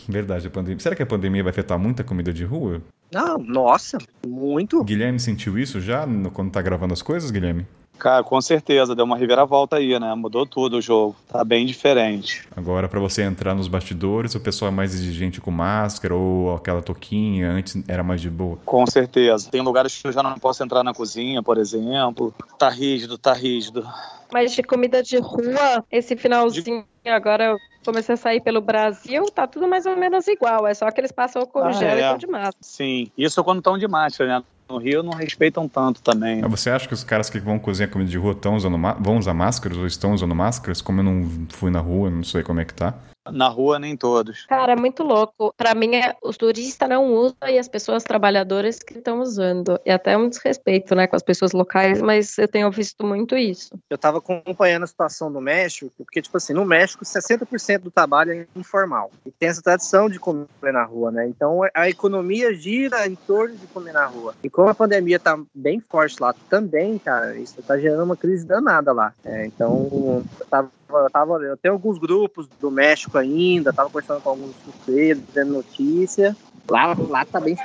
Verdade, a pandemia. Será que a pandemia vai afetar muita comida de rua? Não, nossa, muito. Guilherme sentiu isso já no, quando tá gravando as coisas, Guilherme? Cara, com certeza, deu uma reviravolta aí, né? Mudou tudo o jogo. Tá bem diferente. Agora, para você entrar nos bastidores, o pessoal é mais exigente com máscara ou aquela toquinha, antes era mais de boa? Com certeza. Tem lugares que eu já não posso entrar na cozinha, por exemplo. Tá rígido, tá rígido. Mas de comida de rua, esse finalzinho de... agora comecei a sair pelo Brasil, tá tudo mais ou menos igual. É só que eles passam o congelo ah, é. e estão de máscara. Sim, isso quando estão de máscara, né? No Rio não respeitam tanto também. Mas você acha que os caras que vão cozinhar comida de rua estão usando vão usar máscaras ou estão usando máscaras? Como eu não fui na rua, não sei como é que tá. Na rua, nem todos. Cara, é muito louco. Para mim, é, os turistas não usam e as pessoas trabalhadoras que estão usando. E até um desrespeito, né, com as pessoas locais, mas eu tenho visto muito isso. Eu tava acompanhando a situação no México, porque, tipo assim, no México, 60% do trabalho é informal. E tem essa tradição de comer na rua, né? Então, a economia gira em torno de comer na rua. E como a pandemia tá bem forte lá também, cara, isso tá gerando uma crise danada lá. É, então, eu tava eu, tava, eu tenho alguns grupos do México ainda, tava conversando com alguns suceiros, dando notícia. Lá, lá tá bem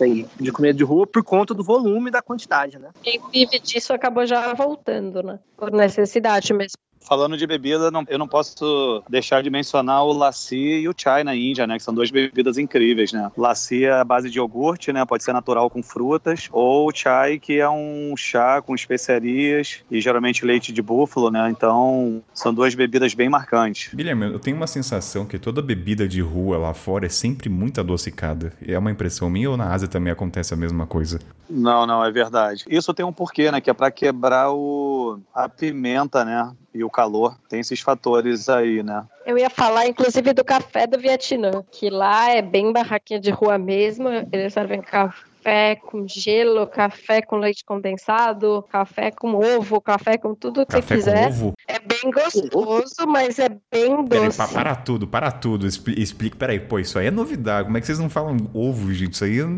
aí, de comida de rua por conta do volume e da quantidade, né? Quem vive disso acabou já voltando, né? Por necessidade mesmo. Falando de bebida, não, eu não posso deixar de mencionar o lassi e o chai na Índia, né? Que são duas bebidas incríveis, né? Lassi é a base de iogurte, né? Pode ser natural com frutas. Ou o chai, que é um chá com especiarias e geralmente leite de búfalo, né? Então, são duas bebidas bem marcantes. Guilherme, eu tenho uma sensação que toda bebida de rua lá fora é sempre muito adocicada. É uma impressão minha ou na Ásia também acontece a mesma coisa? Não, não, é verdade. Isso tem um porquê, né? Que é para quebrar o... a pimenta, né? E o calor, tem esses fatores aí, né? Eu ia falar, inclusive, do café do Vietnã, que lá é bem barraquinha de rua mesmo, eles servem café com gelo, café com leite condensado, café com ovo, café com tudo que café você quiser. Com ovo? É bem gostoso, mas é bem doce. Peraí, para tudo, para tudo. Explique, peraí, pô, isso aí é novidade. Como é que vocês não falam ovo, gente? Isso aí eu,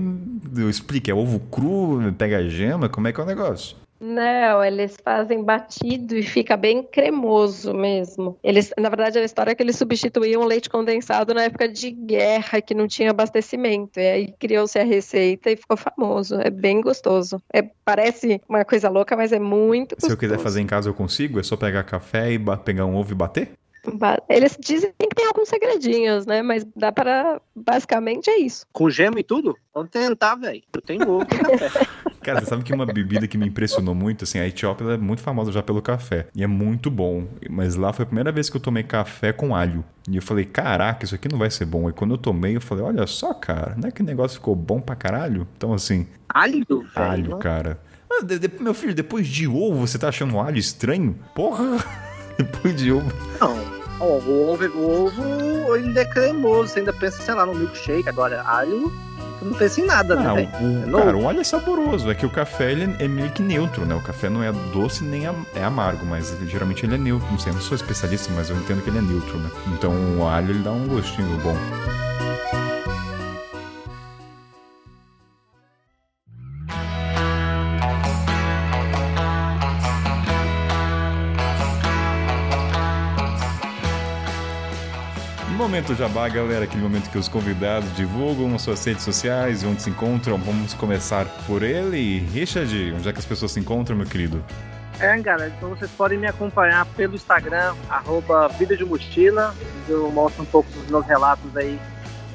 eu explico, é ovo cru, pega gema, como é que é o negócio? Não, eles fazem batido e fica bem cremoso mesmo. Eles, na verdade, a história é que eles substituíam o leite condensado na época de guerra, que não tinha abastecimento. E aí criou-se a receita e ficou famoso. É bem gostoso. É, parece uma coisa louca, mas é muito gostoso. Se eu quiser fazer em casa, eu consigo? É só pegar café e pegar um ovo e bater? Eles dizem que tem alguns segredinhos, né? Mas dá para. Basicamente é isso. Com gema e tudo? Vamos tentar, velho. Eu tenho ovo e café. Cara, você sabe que uma bebida que me impressionou muito, assim, a Etiópia é muito famosa já pelo café. E é muito bom. Mas lá foi a primeira vez que eu tomei café com alho. E eu falei, caraca, isso aqui não vai ser bom. E quando eu tomei, eu falei, olha só, cara, não é que o negócio ficou bom pra caralho? Então, assim. Alho? Alho, cara. Ah, de, de, meu filho, depois de ovo, você tá achando alho estranho? Porra! depois de ovo. Não. Oh, o ovo, o ovo ainda é cremoso, você ainda pensa, sei lá, no milkshake. Agora, alho, não pensa em nada, não, né? O, é cara, o alho é saboroso. É que o café ele é meio que neutro, né? O café não é doce nem é amargo, mas geralmente ele é neutro. Não sei, eu não sou especialista, mas eu entendo que ele é neutro, né? Então o alho ele dá um gostinho bom. Momento Jabá, galera, aquele momento que os convidados divulgam as suas redes sociais e onde se encontram. Vamos começar por ele. Richard, onde é que as pessoas se encontram, meu querido? É, galera, então vocês podem me acompanhar pelo Instagram, arroba Vida de Mochila. Eu mostro um pouco dos meus relatos aí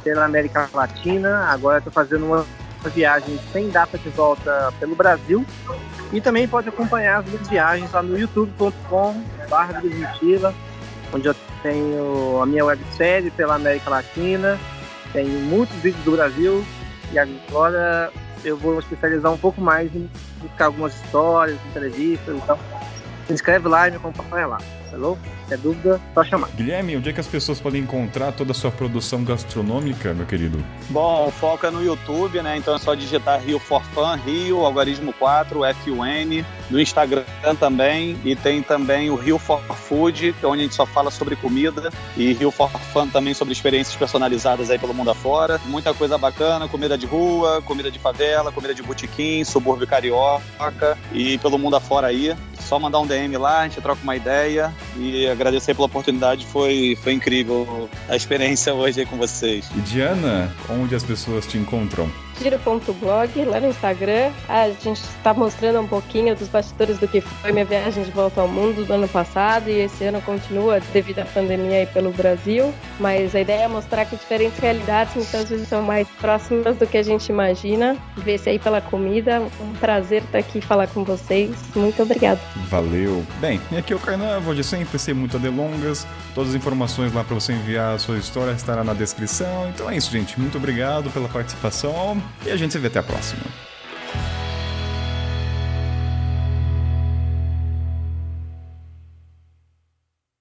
pela América Latina. Agora estou fazendo uma viagem sem data de volta pelo Brasil. E também pode acompanhar as minhas viagens lá no youtube.com barra Vida de Mochila, onde eu tenho a minha websérie pela América Latina, tenho muitos vídeos do Brasil e agora eu vou especializar um pouco mais em buscar algumas histórias, entrevistas então. Se inscreve lá e me acompanha lá. Falou? Qualquer dúvida, só chamar. Guilherme, onde é que as pessoas podem encontrar toda a sua produção gastronômica, meu querido? Bom, foca no YouTube, né? Então é só digitar Rio for Fun, Rio, Algarismo 4, FUN. No Instagram também. E tem também o Rio for Food, que é onde a gente só fala sobre comida. E Rio for Fun também sobre experiências personalizadas aí pelo mundo afora. Muita coisa bacana, comida de rua, comida de favela, comida de botequim, subúrbio carioca e pelo mundo afora aí. Só mandar um DM lá, a gente troca uma ideia e agradecer pela oportunidade, foi, foi incrível a experiência hoje aí com vocês. E Diana, onde as pessoas te encontram? Giro.blog, lá no Instagram. A gente está mostrando um pouquinho dos bastidores do que foi minha viagem de volta ao mundo do ano passado e esse ano continua devido à pandemia aí pelo Brasil. Mas a ideia é mostrar que diferentes realidades muitas vezes são mais próximas do que a gente imagina. Ver se aí pela comida. Um prazer estar aqui falar com vocês. Muito obrigado. Valeu. Bem, e aqui é o Kainan, vou de sempre ser muito delongas. Todas as informações lá para você enviar a sua história estará na descrição. Então é isso, gente. Muito obrigado pela participação e a gente se vê até a próxima.